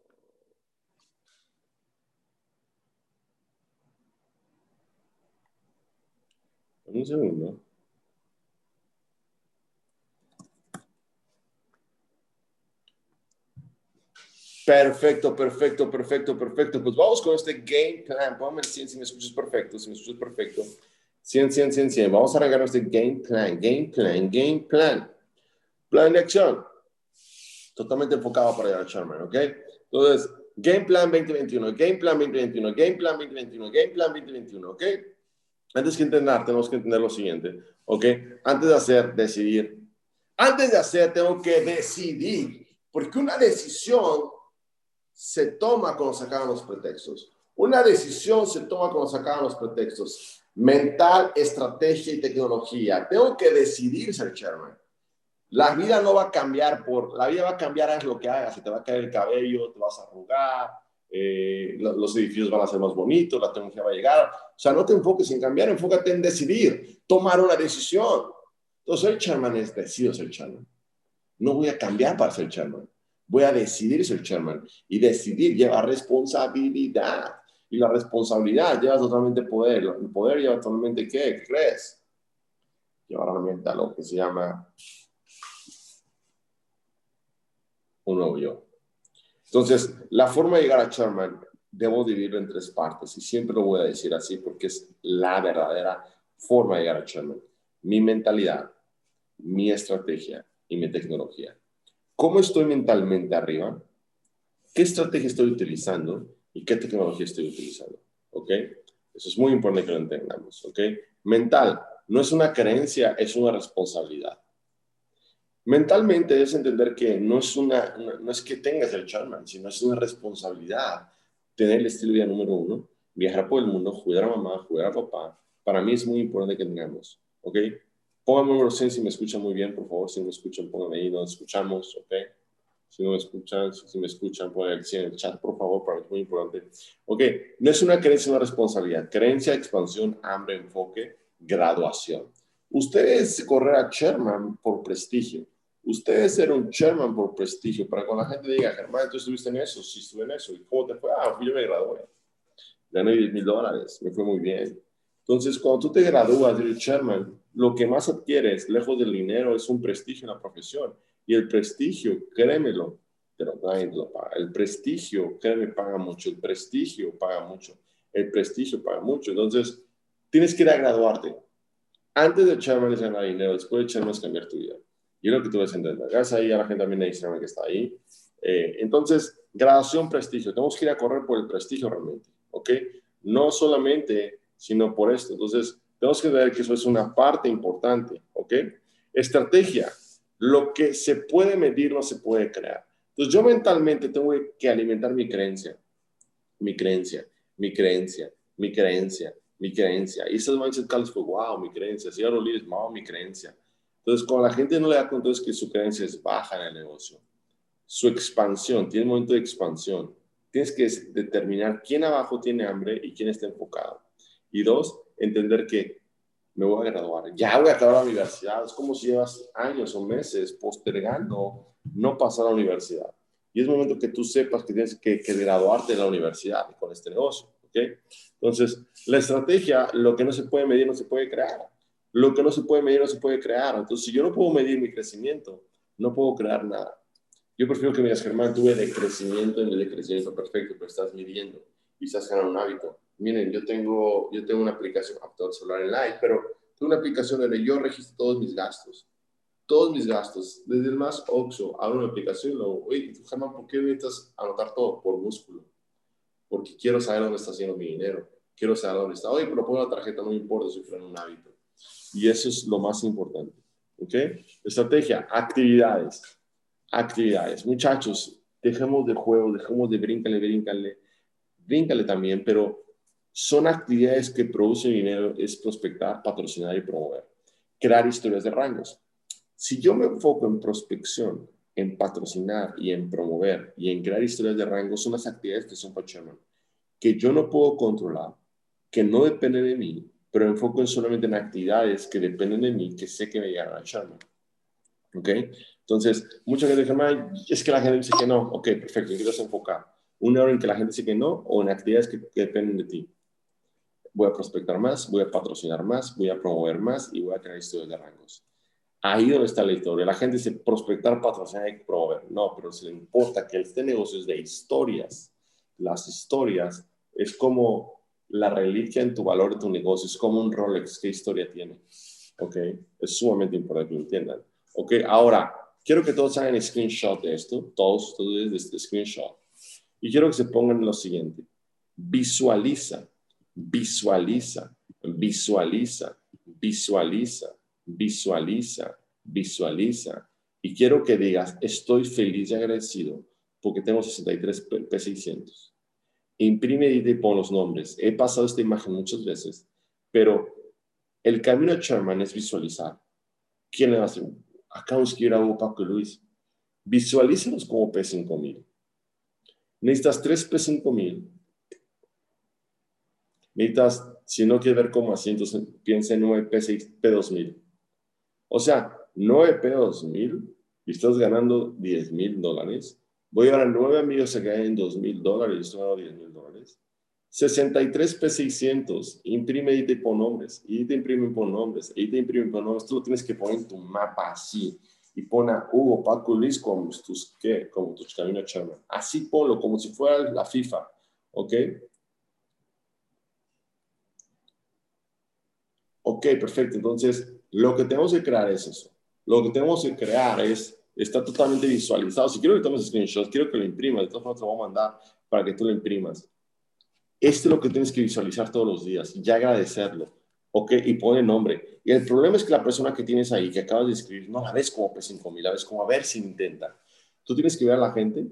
Un segundo. Perfecto, perfecto, perfecto, perfecto. Pues vamos con este game plan. Póngame el 100 si me escuchas perfecto, si me escuchas perfecto. 100, 100, 100, 100. Vamos a arrancar este game plan, game plan, game plan. Plan de acción. Totalmente enfocado para llegar a Charmer, ¿ok? Entonces, game plan 2021, game plan 2021, game plan 2021, game plan 2021, ¿ok? Antes que entender, tenemos que entender lo siguiente, ¿ok? Antes de hacer, decidir. Antes de hacer, tengo que decidir. Porque una decisión se toma cuando se acaban los pretextos. Una decisión se toma cuando se acaban los pretextos. Mental, estrategia y tecnología. Tengo que decidir ser chairman. La vida no va a cambiar por, la vida va a cambiar es lo que hagas. Se te va a caer el cabello, te vas a arrugar, eh, los edificios van a ser más bonitos, la tecnología va a llegar. O sea, no te enfoques en cambiar, enfócate en decidir, tomar una decisión. Entonces, ser chairman es decido ser chairman. No voy a cambiar para ser chairman. Voy a decidir ser chairman. Y decidir lleva responsabilidad. Y la responsabilidad lleva totalmente poder. El poder lleva totalmente ¿qué? ¿Qué crees? Lleva realmente a lo que se llama un nuevo yo. Entonces, la forma de llegar a chairman debo dividirlo en tres partes y siempre lo voy a decir así porque es la verdadera forma de llegar a chairman. Mi mentalidad, mi estrategia y mi tecnología. ¿Cómo estoy mentalmente arriba? ¿Qué estrategia estoy utilizando? ¿Y qué tecnología estoy utilizando? ¿Ok? Eso es muy importante que lo entendamos. ¿Ok? Mental no es una creencia, es una responsabilidad. Mentalmente debes entender que no es, una, no es que tengas el charman, sino es una responsabilidad tener el estilo de vida número uno, viajar por el mundo, cuidar a mamá, cuidar a papá. Para mí es muy importante que tengamos. ¿Ok? Pónganme número 100 si me escuchan muy bien, por favor. Si no me escuchan, pónganme ahí, nos escuchamos, ¿ok? Si no me escuchan, si me escuchan, pongan el 100 en el chat, por favor, para mí es muy importante. Ok, no es una creencia, es una responsabilidad. Creencia, expansión, hambre, enfoque, graduación. Ustedes correr a Sherman por prestigio. Ustedes ser un Sherman por prestigio. Para cuando la gente diga, Germán, tú estuviste en eso, sí estuve en eso. ¿Y cómo te fue? Ah, yo me gradué. Gané 10 mil dólares, me fue muy bien. Entonces, cuando tú te gradúas de Sherman, lo que más adquieres, lejos del dinero, es un prestigio en la profesión. Y el prestigio, créemelo, pero nadie lo paga. El prestigio, créeme, paga mucho. El prestigio paga mucho. El prestigio paga mucho. Entonces, tienes que ir a graduarte. Antes de echarme es ganar dinero, después de echarme es cambiar tu vida. Y es lo que tú ves entender. Gracias ahí a la gente también Instagram que está ahí. Eh, entonces, graduación, prestigio. Tenemos que ir a correr por el prestigio realmente. ¿Ok? No solamente, sino por esto. Entonces, tenemos que ver que eso es una parte importante, ¿ok? Estrategia. Lo que se puede medir no se puede crear. Entonces yo mentalmente tengo que alimentar mi creencia, mi creencia, mi creencia, mi creencia, mi creencia. Y ese mindset Carlos fue, wow, mi creencia. Ahora lo wow, mi creencia. Entonces, cuando la gente no le da cuenta es que su creencia es baja en el negocio, su expansión, tiene un momento de expansión. Tienes que determinar quién abajo tiene hambre y quién está enfocado. Y dos, entender que me voy a graduar, ya voy a acabar la universidad. Es como si llevas años o meses postergando no pasar a la universidad. Y es momento que tú sepas que tienes que, graduarte de la universidad con este negocio. ¿ok? Entonces, la estrategia, lo que no se puede medir, no se puede crear. Lo que no se puede medir, no se puede crear. Entonces, si yo no puedo medir mi crecimiento, no puedo crear nada. Yo prefiero que me digas, Germán, tuve de crecimiento en vez de crecimiento perfecto, pero estás midiendo y estás ganando un hábito miren, yo tengo, yo tengo una aplicación, todo celular en live, pero tengo una aplicación donde yo registro todos mis gastos. Todos mis gastos, desde el más OXO, abro una aplicación y luego, oye, Germán, ¿por qué necesitas anotar todo? Por músculo. Porque quiero saber dónde está haciendo mi dinero. Quiero saber dónde está. Oye, pero pongo la tarjeta, no me importa si fuera un hábito. Y eso es lo más importante. ¿Ok? Estrategia, actividades. Actividades. Muchachos, dejemos de juego, dejemos de bríncale, bríncale, bríncale también, pero son actividades que producen dinero, es prospectar, patrocinar y promover. Crear historias de rangos. Si yo me enfoco en prospección, en patrocinar y en promover y en crear historias de rangos, son las actividades que son para que yo no puedo controlar, que no depende de mí, pero enfoco en solamente en actividades que dependen de mí, que sé que me llegan a echarme. ¿Ok? Entonces, mucha gente dice, es que la gente dice que no. Ok, perfecto, ¿en qué te enfocar? ¿Una hora en que la gente dice que no o en actividades que, dependen de ti? Voy a prospectar más, voy a patrocinar más, voy a promover más y voy a crear historias de rangos. Ahí donde está la historia. La gente dice prospectar, patrocinar y promover. No, pero si le importa que este negocio es de historias. Las historias es como la reliquia en tu valor de tu negocio, es como un Rolex. ¿Qué historia tiene? ¿Ok? Es sumamente importante que lo entiendan. ¿Ok? Ahora, quiero que todos hagan screenshot de esto, todos ustedes de este screenshot. Y quiero que se pongan lo siguiente. Visualiza, visualiza, visualiza, visualiza, visualiza, visualiza. Y quiero que digas, estoy feliz y agradecido porque tengo 63 P600. Imprime y pon los nombres. He pasado esta imagen muchas veces, pero el camino a Sherman es visualizar. ¿Quién le va a hacer? Acá nos quiere a Paco Luis. Visualízalos como P5000. Necesitas 3 P5000. Necesitas, si no quieres ver cómo así, entonces piensa en 9 P6, P2000. O sea, 9 P2000 y estás ganando 10 mil dólares. Voy a dar a 9 amigos a que en 2 mil dólares y estoy ganando 10 mil dólares. 63 P600, imprime y te pon nombres, y te imprime y pon nombres, y te imprime y pon nombres. Tú lo tienes que poner en tu mapa así y pon a Hugo, Paco, Luis como tus, ¿qué? Como tus caminos Sherman. Así ponlo, como si fuera la FIFA, ¿ok? Ok, perfecto. Entonces, lo que tenemos que crear es eso. Lo que tenemos que crear es, está totalmente visualizado. Si quiero que tomes screenshots, quiero que lo imprimas. De todas formas, te voy a mandar para que tú lo imprimas. Esto es lo que tienes que visualizar todos los días y agradecerlo. ¿Ok? Y pone nombre. Y el problema es que la persona que tienes ahí, que acabas de escribir, no la ves como P5000, la ves como a ver si intenta. Tú tienes que ver a la gente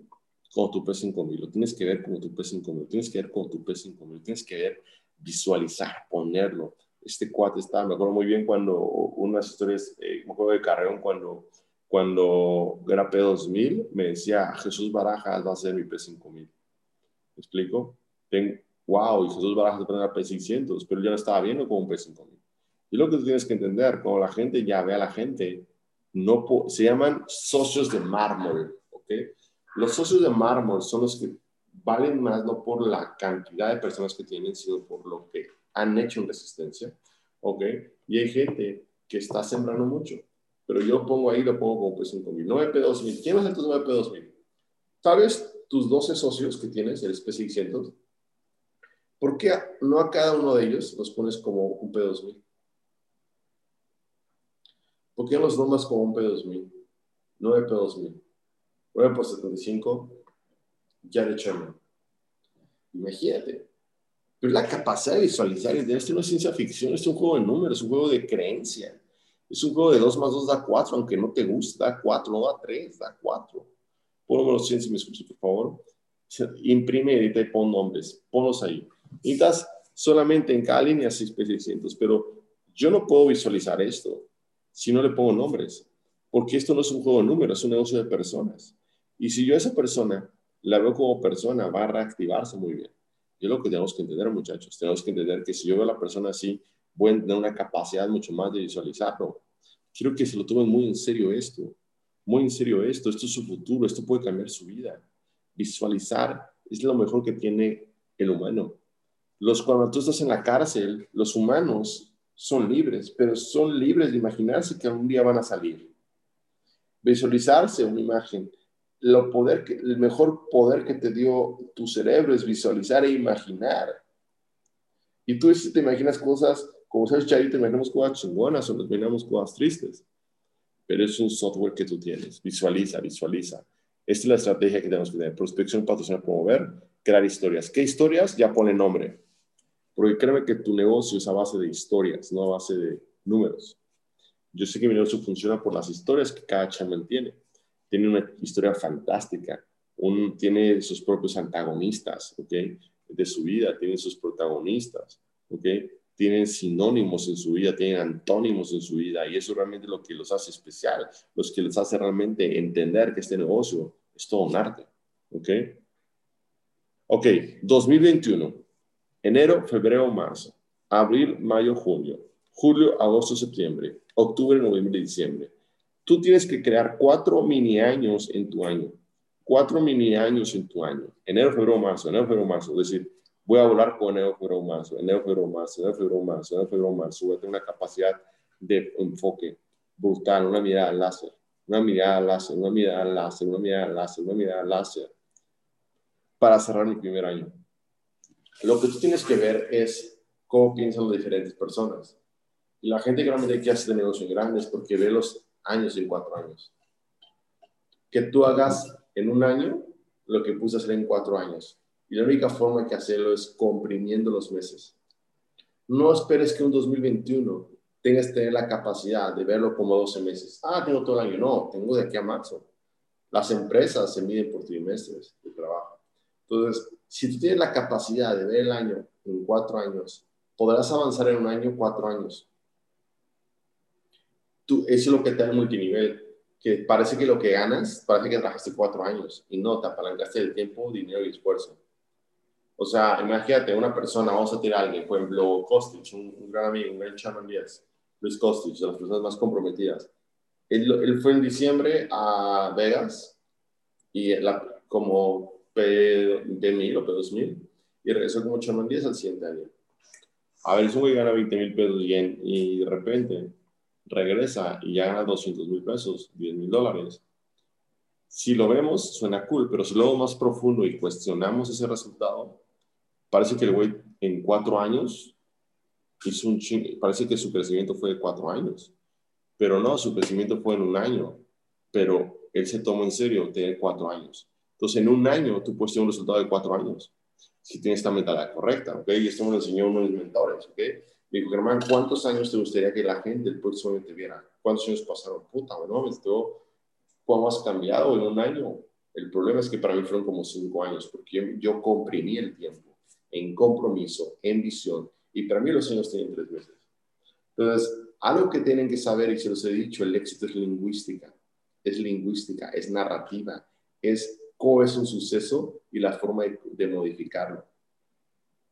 como tu P5000, lo tienes que ver como tu P5000, lo tienes que ver como tu P5000, tienes que ver, visualizar, ponerlo. Este cuate está, me acuerdo muy bien cuando unas historias, eh, me acuerdo de Carreón, cuando, cuando era P2000, me decía, Jesús Barajas va a ser mi P5000. ¿Me explico? Tengo, wow, y Jesús Barajas va a tener P600, pero yo no estaba viendo como un P5000. Y lo que tú tienes que entender, como la gente ya ve a la gente, no se llaman socios de mármol, ¿ok? Los socios de mármol son los que valen más no por la cantidad de personas que tienen, sino por lo que han hecho en resistencia, ¿ok? Y hay gente que está sembrando mucho, pero yo pongo ahí, lo pongo como P5000, 9P2000. ¿Quién va a ser tus 9P2000? ¿Sabes tus 12 socios que tienes, el SP600? ¿Por qué no a cada uno de ellos los pones como un P2000? ¿Por qué no los nombras como un P2000? 9 P2000. 9 por 75, ya de Sherman. Imagínate. Pero la capacidad de visualizar, y de esto no es ciencia ficción, es un juego de números, es un juego de creencia. Es un juego de 2 más 2 da 4, aunque no te guste, da 4, no da 3, da 4. Póngame los 100 si me escuchas, por favor. Imprime, edita y pon nombres. Ponlos ahí. Necesitas solamente en cada línea 6P600, pero yo no puedo visualizar esto si no le pongo nombres, porque esto no es un juego de números, es un negocio de personas. Y si yo a esa persona la veo como persona, va a reactivarse muy bien. Y es lo que tenemos que entender, muchachos. Tenemos que entender que si yo veo a la persona así, voy a tener una capacidad mucho más de visualizarlo. Quiero que se lo tomen muy en serio esto, muy en serio esto. Esto es su futuro, esto puede cambiar su vida. Visualizar es lo mejor que tiene el humano. Los, cuando tú estás en la cárcel, los humanos son libres, pero son libres de imaginarse que algún día van a salir. Visualizarse una imagen. Lo poder que, el mejor poder que te dio tu cerebro es visualizar e imaginar. Y tú te imaginas cosas, como sabes, Chari, te imaginamos cosas chingonas o nos imaginamos cosas tristes. Pero es un software que tú tienes. Visualiza, visualiza. Esta es la estrategia que tenemos que tener. Prospección, patrocinar, promover, crear historias. ¿Qué historias? Ya pone nombre. Porque créeme que tu negocio es a base de historias, no a base de números. Yo sé que mi negocio funciona por las historias que cada channel tiene. Tiene una historia fantástica. Un, tiene sus propios antagonistas, ¿ok? De su vida, tiene sus protagonistas, ¿ok? Tienen sinónimos en su vida, tienen antónimos en su vida y eso realmente es lo que los hace especial, los que les hace realmente entender que este negocio es todo un arte, ¿ok? Ok, 2021 enero, febrero, marzo, abril, mayo, junio, julio, agosto, septiembre, octubre, noviembre, diciembre. Tú tienes que crear cuatro mini años en tu año. Cuatro mini años en tu año. Enero, febrero, marzo, enero, febrero, marzo. Es decir, voy a volar con febrero, marzo, enero, febrero, marzo, enero, febrero, marzo. Voy a tener una capacidad de enfoque brutal, una mirada láser, una mirada láser, una mirada láser, una mirada láser, una mirada láser, para cerrar mi primer año. Lo que tú tienes que ver es cómo piensan las diferentes personas. Y la gente que realmente quiere hacer negocio en grandes porque ve los años en cuatro años. Que tú hagas en un año lo que puse hacer en cuatro años. Y la única forma que hacerlo es comprimiendo los meses. No esperes que un 2021 tengas que tener la capacidad de verlo como 12 meses. Ah, tengo todo el año. No, tengo de aquí a marzo. Las empresas se miden por trimestres de trabajo. Entonces, si tú tienes la capacidad de ver el año en cuatro años, podrás avanzar en un año, cuatro años. Tú, eso es lo que te da el multinivel, que parece que lo que ganas, parece que trabajaste cuatro años y no, te apalancaste el tiempo, dinero y esfuerzo. O sea, imagínate una persona, vamos a tirar a alguien, por ejemplo, Kostic, un, gran amigo, un gran chairman Díaz, Luis Kostic, de las personas más comprometidas. Él, él, fue en diciembre a Vegas y la, como P2000 o P2000 y regresó como chairman Díaz al siguiente año. A ver, es un güey gana 20 mil pesos y, de repente regresa y ya gana 200 mil pesos, 10 mil dólares. Si lo vemos, suena cool, pero si lo más profundo y cuestionamos ese resultado, parece que el güey en cuatro años hizo un ching, parece que su crecimiento fue de cuatro años, pero no, su crecimiento fue en un año, pero él se tomó en serio tener cuatro años. Entonces, en un año tú puedes tener un resultado de cuatro años, si tienes esta mentalidad correcta, ¿ok? Y esto me lo enseñó uno de mis mentores, ¿ok? Me dijo, Germán, ¿cuántos años te gustaría que la gente el próximo año te viera? ¿Cuántos años pasaron? Puta, no, me estoy, ¿cómo has cambiado en un año? El problema es que para mí fueron como cinco años, porque yo, comprimí el tiempo en compromiso, en visión, y para mí los años tienen tres meses. Entonces, algo que tienen que saber, y se los he dicho, el éxito es lingüística, es lingüística, es narrativa, es cómo es un suceso y la forma de, de modificarlo.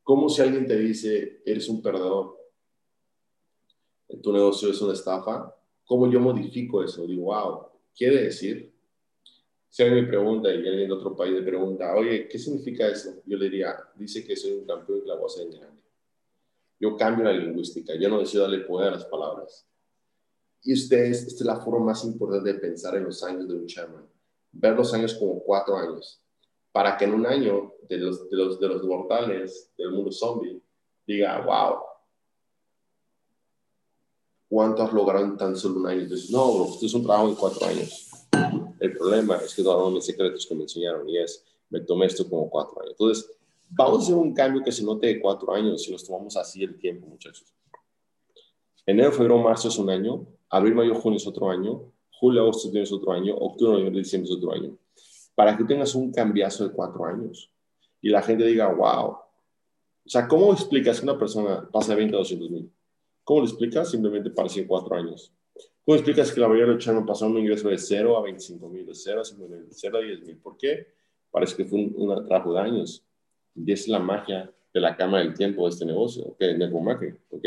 Como si alguien te dice, eres un perdedor, tu negocio es una estafa, ¿cómo yo modifico eso? Digo, wow, quiere decir, si alguien me pregunta y alguien de otro país me pregunta, oye, ¿qué significa eso? Yo le diría, dice que soy un campeón y que la voy a hacer grande. Yo cambio la lingüística, yo no decido darle poder a las palabras. Y ustedes, esta es la forma más importante de pensar en los años de un chairman. Ver los años como cuatro años. Para que en un año de los, de los, de los mortales del mundo zombie diga, wow, ¿Cuánto has logrado en tan solo un año? Entonces, no, bro, esto es un trabajo en cuatro años. El problema es que todos mis secretos que me enseñaron y es, me tomé esto como cuatro años. Entonces, vamos a hacer un cambio que se note de cuatro años si nos tomamos así el tiempo, muchachos. Enero, febrero, marzo es un año, abril, mayo, junio es otro año, julio, agosto tienes otro año, octubre, noviembre, diciembre es otro año. Para que tengas un cambiazo de cuatro años y la gente diga, wow. O sea, ¿cómo explicas que una persona pasa de 20 a 200 mil? ¿Cómo lo explicas? Simplemente parece cuatro años. ¿Cómo explicas que la mayoría de los chanos pasaron un ingreso de 0 a 25 mil, de 0 a 5 mil, de 0 a 10 mil? ¿Por qué? Parece que fue un, un trabajo de años. Y es la magia de la cama del tiempo de este negocio, ¿ok? Network ¿ok?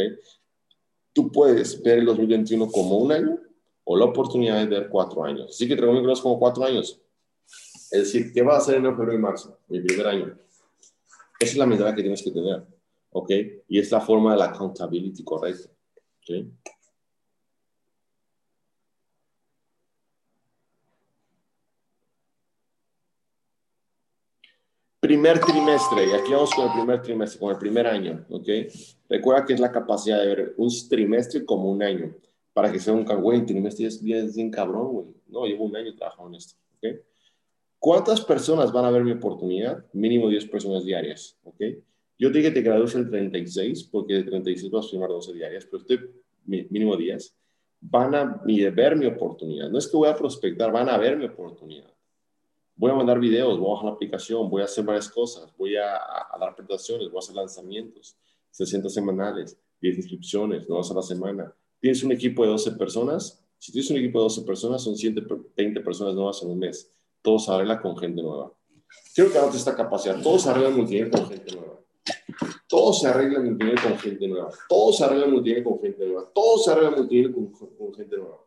Tú puedes ver el 2021 como un año o la oportunidad de ver cuatro años. Así que te recomiendo como cuatro años. Es decir, ¿qué vas a hacer en febrero y marzo? Mi primer año. Esa es la mentalidad que tienes que tener. ¿ok? Y es la forma de la accountability correcta, ¿ok? Primer trimestre, y aquí vamos con el primer trimestre, con el primer año, ¿ok? Recuerda que es la capacidad de ver un trimestre como un año, para que sea un güey, trimestre es bien, bien cabrón, güey. No, llevo un año trabajando en esto, ¿ok? ¿Cuántas personas van a ver mi oportunidad? Mínimo 10 personas diarias, ¿ok? Yo te dije que te gradúes el 36, porque de 36 vas a firmar 12 diarias, pero este mínimo días van a ver mi oportunidad. No es que voy a prospectar, van a ver mi oportunidad. Voy a mandar videos, voy a bajar la aplicación, voy a hacer varias cosas, voy a, dar presentaciones, voy a hacer lanzamientos, 60 semanales, 10 inscripciones, dos a la semana. Tienes un equipo de 12 personas. Si tienes un equipo de 12 personas, son 120 personas nuevas en un mes. Todos arreglan con gente nueva. Quiero que anotes esta capacidad. Todos arreglan multinivel con gente nueva todo se arregla multinivel con gente nueva. Todo se arregla multinivel con gente nueva. Todo se arregla multinivel con gente nueva.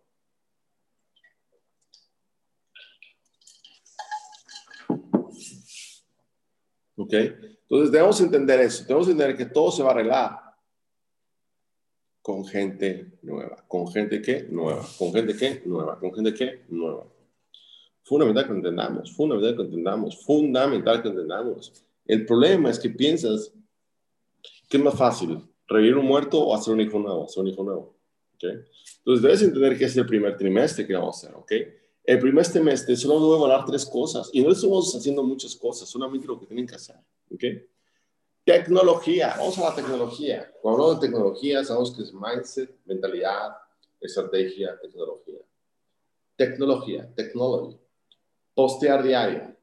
¿Ok? Entonces debemos entender eso. Debemos entender que todo se va a arreglar con gente nueva. ¿Con gente que Nueva. ¿Con gente que Nueva. ¿Con gente que Nueva. Fundamental que entendamos. Fundamental que entendamos. Fundamental que entendamos. El problema es que piensas que es más fácil, revivir un muerto o hacer un hijo nuevo, hacer un hijo nuevo. ¿okay? Entonces debes entender que es el primer trimestre que vamos a hacer. ¿ok? El primer trimestre solo debo hablar tres cosas y no estamos haciendo muchas cosas, solamente lo que tienen que hacer. ¿ok? Tecnología, vamos a la tecnología. Cuando hablamos de tecnología, sabemos que es mindset, mentalidad, estrategia, tecnología. Tecnología, technology. Postear diario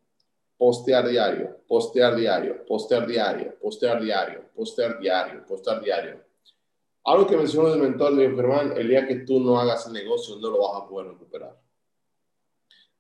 postear diario, postear diario, postear diario, postear diario, postear diario, postear diario. Algo que mencionó el mentor de Germán, el día que tú no hagas el negocio, no lo vas a poder recuperar.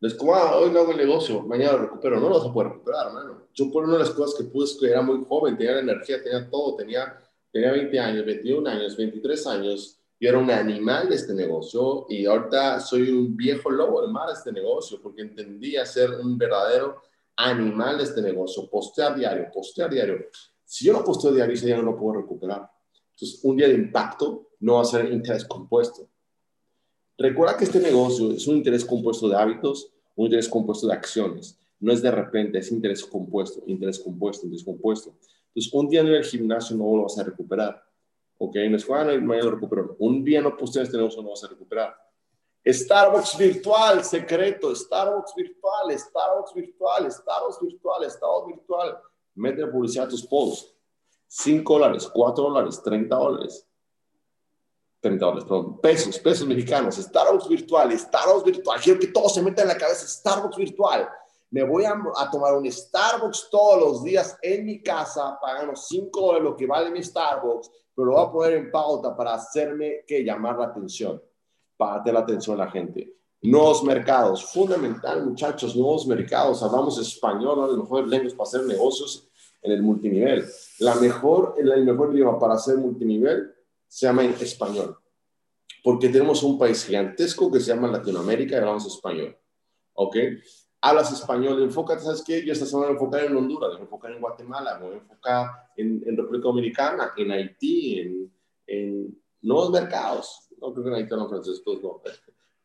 Es como, ah, hoy no hago el negocio, mañana lo recupero. No lo vas a poder recuperar, hermano. Yo por una de las cosas que pude es que era muy joven, tenía la energía, tenía todo, tenía, tenía 20 años, 21 años, 23 años. Yo era un animal de este negocio y ahorita soy un viejo lobo del mar de este negocio porque entendía ser un verdadero animal de este negocio, postear diario, postear diario. Si yo no posteo diario, ese día no lo puedo recuperar. Entonces, un día de impacto no va a ser interés compuesto. Recuerda que este negocio es un interés compuesto de hábitos, un interés compuesto de acciones. No es de repente, es interés compuesto, interés compuesto, interés compuesto. Entonces, un día en el gimnasio no lo vas a recuperar. ¿Ok? No es, bueno, mañana lo recupero. Un día no posteas este negocio no vas a recuperar. Starbucks virtual, secreto, Starbucks virtual, Starbucks virtual, Starbucks virtual, Starbucks virtual. Mete publicidad a tus posts. 5 dólares, 4 dólares, 30 dólares. 30 dólares, perdón, pesos, pesos mexicanos, Starbucks virtual, Starbucks virtual. Quiero que todo se meta en la cabeza, Starbucks virtual. Me voy a, a, tomar un Starbucks todos los días en mi casa, pagando 5 dólares lo que vale mi Starbucks, pero lo voy a poner en pauta para hacerme que llamar la atención párate la atención a la gente. Nuevos mercados, fundamental, muchachos, nuevos mercados. Hablamos español, ¿no? las mejores lenguas para hacer negocios en el multinivel. La mejor, el mejor idioma para hacer multinivel se llama en español. Porque tenemos un país gigantesco que se llama Latinoamérica y hablamos español. ¿Ok? Hablas español, enfócate, ¿sabes qué? Yo esta semana me enfocar en Honduras, me enfocar en Guatemala, voy a enfocar en, en República Dominicana, en Haití, en, en nuevos mercados no creo que en Haití francés, pues no,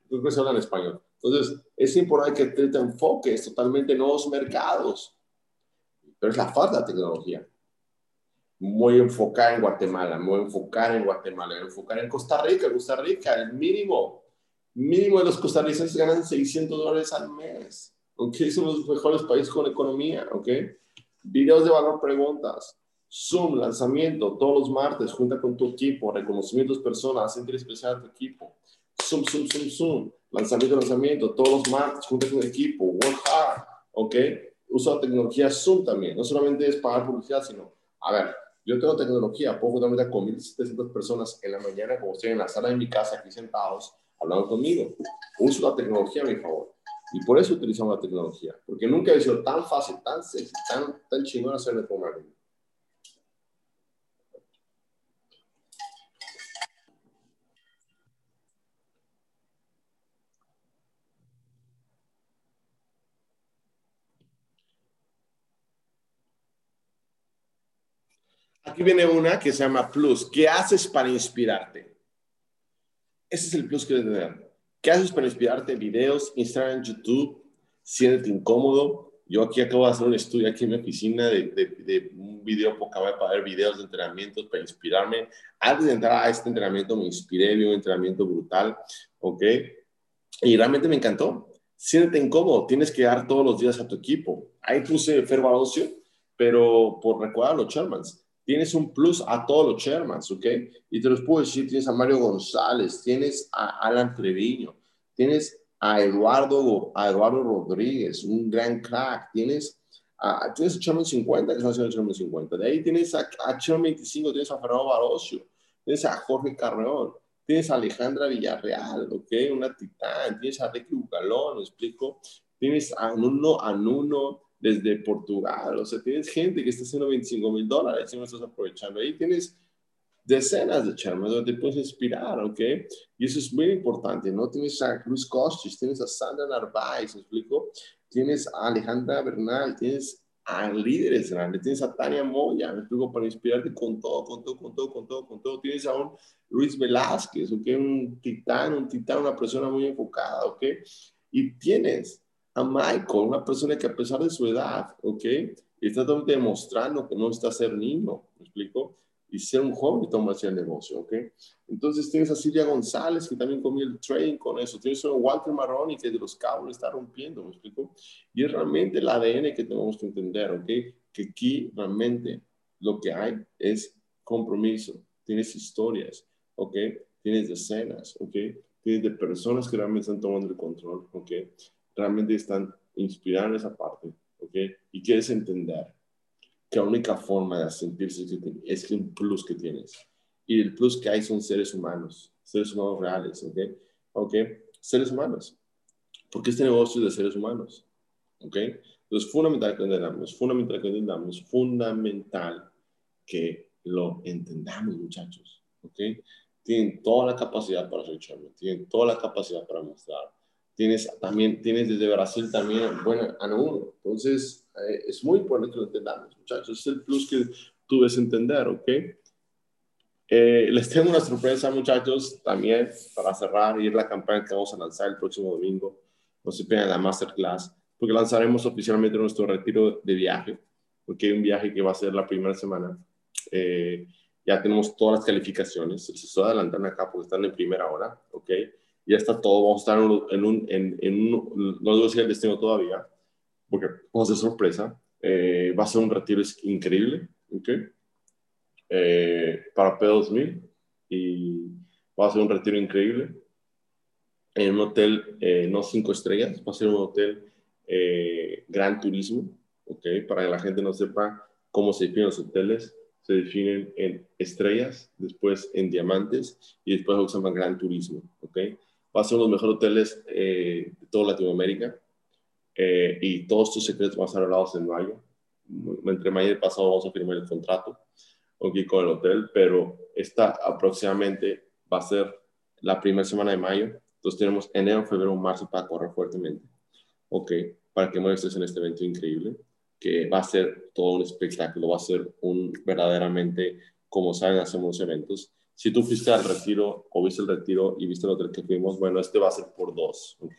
creo que se habla en español. Entonces, es importante que te, enfoques totalmente en nuevos mercados, pero es la falta de tecnología. Voy a enfocar en Guatemala, me voy a enfocar en Guatemala, me voy a enfocar en Costa Rica. Costa Rica, el mínimo, mínimo de los costarricenses ganan 600 dólares al mes. ¿Ok? Son los mejores países con economía. ¿Ok? Videos de valor, preguntas. Zoom, lanzamiento todos los martes, junta con tu equipo, reconocimientos personas, sentir especial a tu equipo. Zoom, Zoom, Zoom, Zoom, lanzamiento, lanzamiento todos los martes, junta con el equipo, work hard, ¿ok? Usa la tecnología Zoom también, no solamente es pagar publicidad, sino, a ver, yo tengo tecnología, puedo juntarme con 1.700 personas en la mañana, como estoy en la sala de mi casa, aquí sentados, hablando conmigo. Uso la tecnología a mi favor. Y por eso utilizamos la tecnología, porque nunca ha sido tan fácil, tan sexy, tan, tan chingón hacer network marketing. Aquí viene una que se llama Plus. ¿Qué haces para inspirarte? Ese es el plus que debes tener. ¿Qué haces para inspirarte? Videos, Instagram, YouTube. Siéntete incómodo. Yo aquí acabo de hacer un estudio aquí en mi oficina de, de, un video, voy para ver videos de entrenamientos para inspirarme. Antes de entrar a este entrenamiento me inspiré, vi un entrenamiento brutal, ¿ok? Y realmente me encantó. Siéntete incómodo, tienes que dar todos los días a tu equipo. Ahí puse Fer pero por recordar a los Shermans tienes un plus a todos los Shermans, ¿ok? Y te los puedo decir, tienes a Mario González, tienes a Alan Treviño, tienes a Eduardo, a Eduardo Rodríguez, un gran crack, tienes a, tienes a Sherman 50, que están haciendo Sherman 50, de ahí tienes a, a Sherman 25, tienes a Fernando Barocio, tienes a Jorge Carreón, tienes a Alejandra Villarreal, ¿ok? Una titán, tienes a Ricky Bucalón, ¿me explico? Tienes a Nuno, a Nuno, desde Portugal, o sea, tienes gente que está haciendo 25 mil dólares y no estás aprovechando. Ahí tienes decenas de chairman donde te puedes inspirar, ¿ok? Y eso es muy importante, ¿no? Tienes a Cruz Costis, tienes a Sandra Narváez, ¿me explico? Tienes a Alejandra Bernal, tienes a líderes grandes, tienes a Tania Moya, me explico, para inspirarte con todo, con todo, con todo, con todo, con todo. Tienes a un Luis Velázquez, ¿ok? Un titán, un titán, una persona muy enfocada, ¿ok? Y tienes a Michael, una persona que a pesar de su edad, ¿ok? Está demostrando que no está a ser niño, ¿me explico? Y ser un joven y tomar el negocio, ¿ok? Entonces tienes a Silvia González, que también comió el train con eso. Tienes a Walter Marroni, que de los cabos está rompiendo, ¿me explico? Y es realmente el ADN que tenemos que entender, ¿ok? Que aquí realmente lo que hay es compromiso, tienes historias, ¿ok? Tienes decenas, ¿ok? Tienes de personas que realmente están tomando el control, ¿ok? Realmente están inspirando esa parte, ¿ok? Y quieres entender que la única forma de sentirse es un plus que tienes y el plus que hay son seres humanos, seres humanos reales, ¿ok? ¿Ok? Seres humanos. Porque este negocio es de seres humanos, ¿ok? Entonces, fundamental que entendamos, fundamental que entendamos, fundamental que lo entendamos, muchachos, ¿ok? Tienen toda la capacidad para reaccionar, tienen toda la capacidad para mostrar. Tienes también, tienes desde Brasil también, bueno, a uno. Entonces, eh, es muy importante que lo entendamos, muchachos. Es el plus que tú debes entender, ¿ok? Eh, les tengo una sorpresa, muchachos, también para cerrar y es la campaña que vamos a lanzar el próximo domingo. No se pierdan la masterclass, porque lanzaremos oficialmente nuestro retiro de viaje, porque hay un viaje que va a ser la primera semana. Eh, ya tenemos todas las calificaciones, se estoy adelantando acá porque están en primera hora, ¿ok? Ya está todo, vamos a estar en un, en, en un no debo decir el destino todavía, porque vamos a ser sorpresa. Eh, va a ser un retiro increíble, ¿ok? Eh, para P2000 y va a ser un retiro increíble en un hotel eh, no cinco estrellas, va a ser un hotel eh, gran turismo, ¿ok? Para que la gente no sepa cómo se definen los hoteles, se definen en estrellas, después en diamantes y después llama gran turismo, ¿ok? Va a ser uno de los mejores hoteles de toda Latinoamérica y todos tus secretos van a estar hablados en mayo. Entre mayo y pasado vamos a firmar el contrato aquí con el hotel, pero esta aproximadamente va a ser la primera semana de mayo. Entonces tenemos enero, febrero, marzo para correr fuertemente. Ok, para que muestres en este evento increíble, que va a ser todo un espectáculo, va a ser un verdaderamente, como saben, hacemos eventos. Si tú fuiste al retiro o viste el retiro y viste el hotel que fuimos, bueno, este va a ser por dos, ¿ok?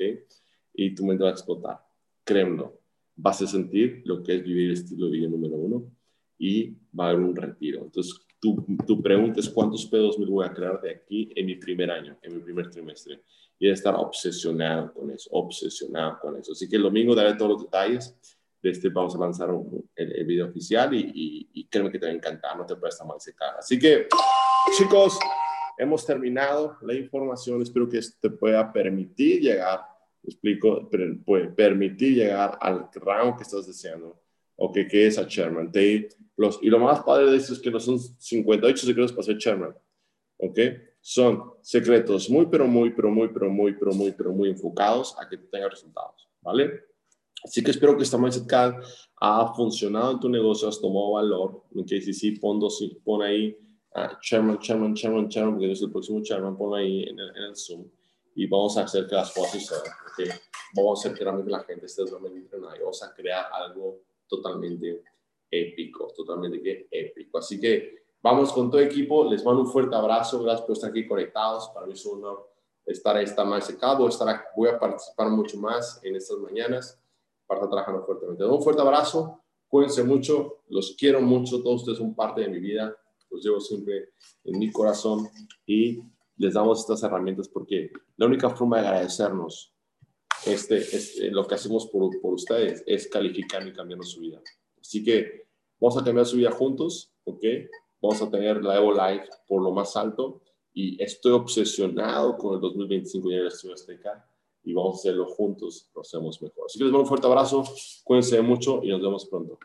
Y tu mente va a explotar, créemelo. Vas a sentir lo que es vivir el estilo de vida número uno y va a haber un retiro. Entonces, tu, tu pregunta es cuántos pedos me voy a crear de aquí en mi primer año, en mi primer trimestre. Y de estar obsesionado con eso, obsesionado con eso. Así que el domingo daré todos los detalles. De este vamos a lanzar el, video oficial y, y, créeme que te va a encantar, no te puedes estar mal cara. Así que, chicos, hemos terminado la información. Espero que te pueda permitir llegar, explico, puede permitir llegar al rango que estás deseando o que es a Chairman. Te, los, y lo más padre de esto es que no son 58 secretos para ser Chairman. ¿Ok? Son secretos muy, pero muy, pero muy, pero muy, pero muy, pero muy enfocados a que tengas resultados. ¿Vale? Así que espero que esta Mindset Card ha funcionado en tu negocio, has tomado valor. Ok, si sí, pon, dos, pon ahí uh, Chairman, Chairman, Chairman, Chairman, porque es el próximo Chairman, pon ahí en el, en el Zoom y vamos a hacer que las cosas sucedan. Okay? Vamos a hacer que realmente la gente esté realmente entrenada y vamos a crear algo totalmente épico, totalmente que épico. Así que vamos con todo equipo, les mando un fuerte abrazo, gracias por estar aquí conectados, para mí es un honor estar esta más a, estar, voy a participar mucho más en estas mañanas para estar trabajando fuertemente. Un fuerte abrazo, cuídense mucho, los quiero mucho, todos ustedes son parte de mi vida, los llevo siempre en mi corazón y les damos estas herramientas porque la única forma de agradecernos este, este, lo que hacemos por, por, ustedes es calificar y cambiar su vida. Así que vamos a cambiar su vida juntos, ¿ok? Vamos a tener la Evo Life por lo más alto y estoy obsesionado con el 2025 ya de la Azteca y vamos a hacerlo juntos, lo hacemos mejor. Así que les mando un fuerte abrazo, cuídense mucho y nos vemos pronto.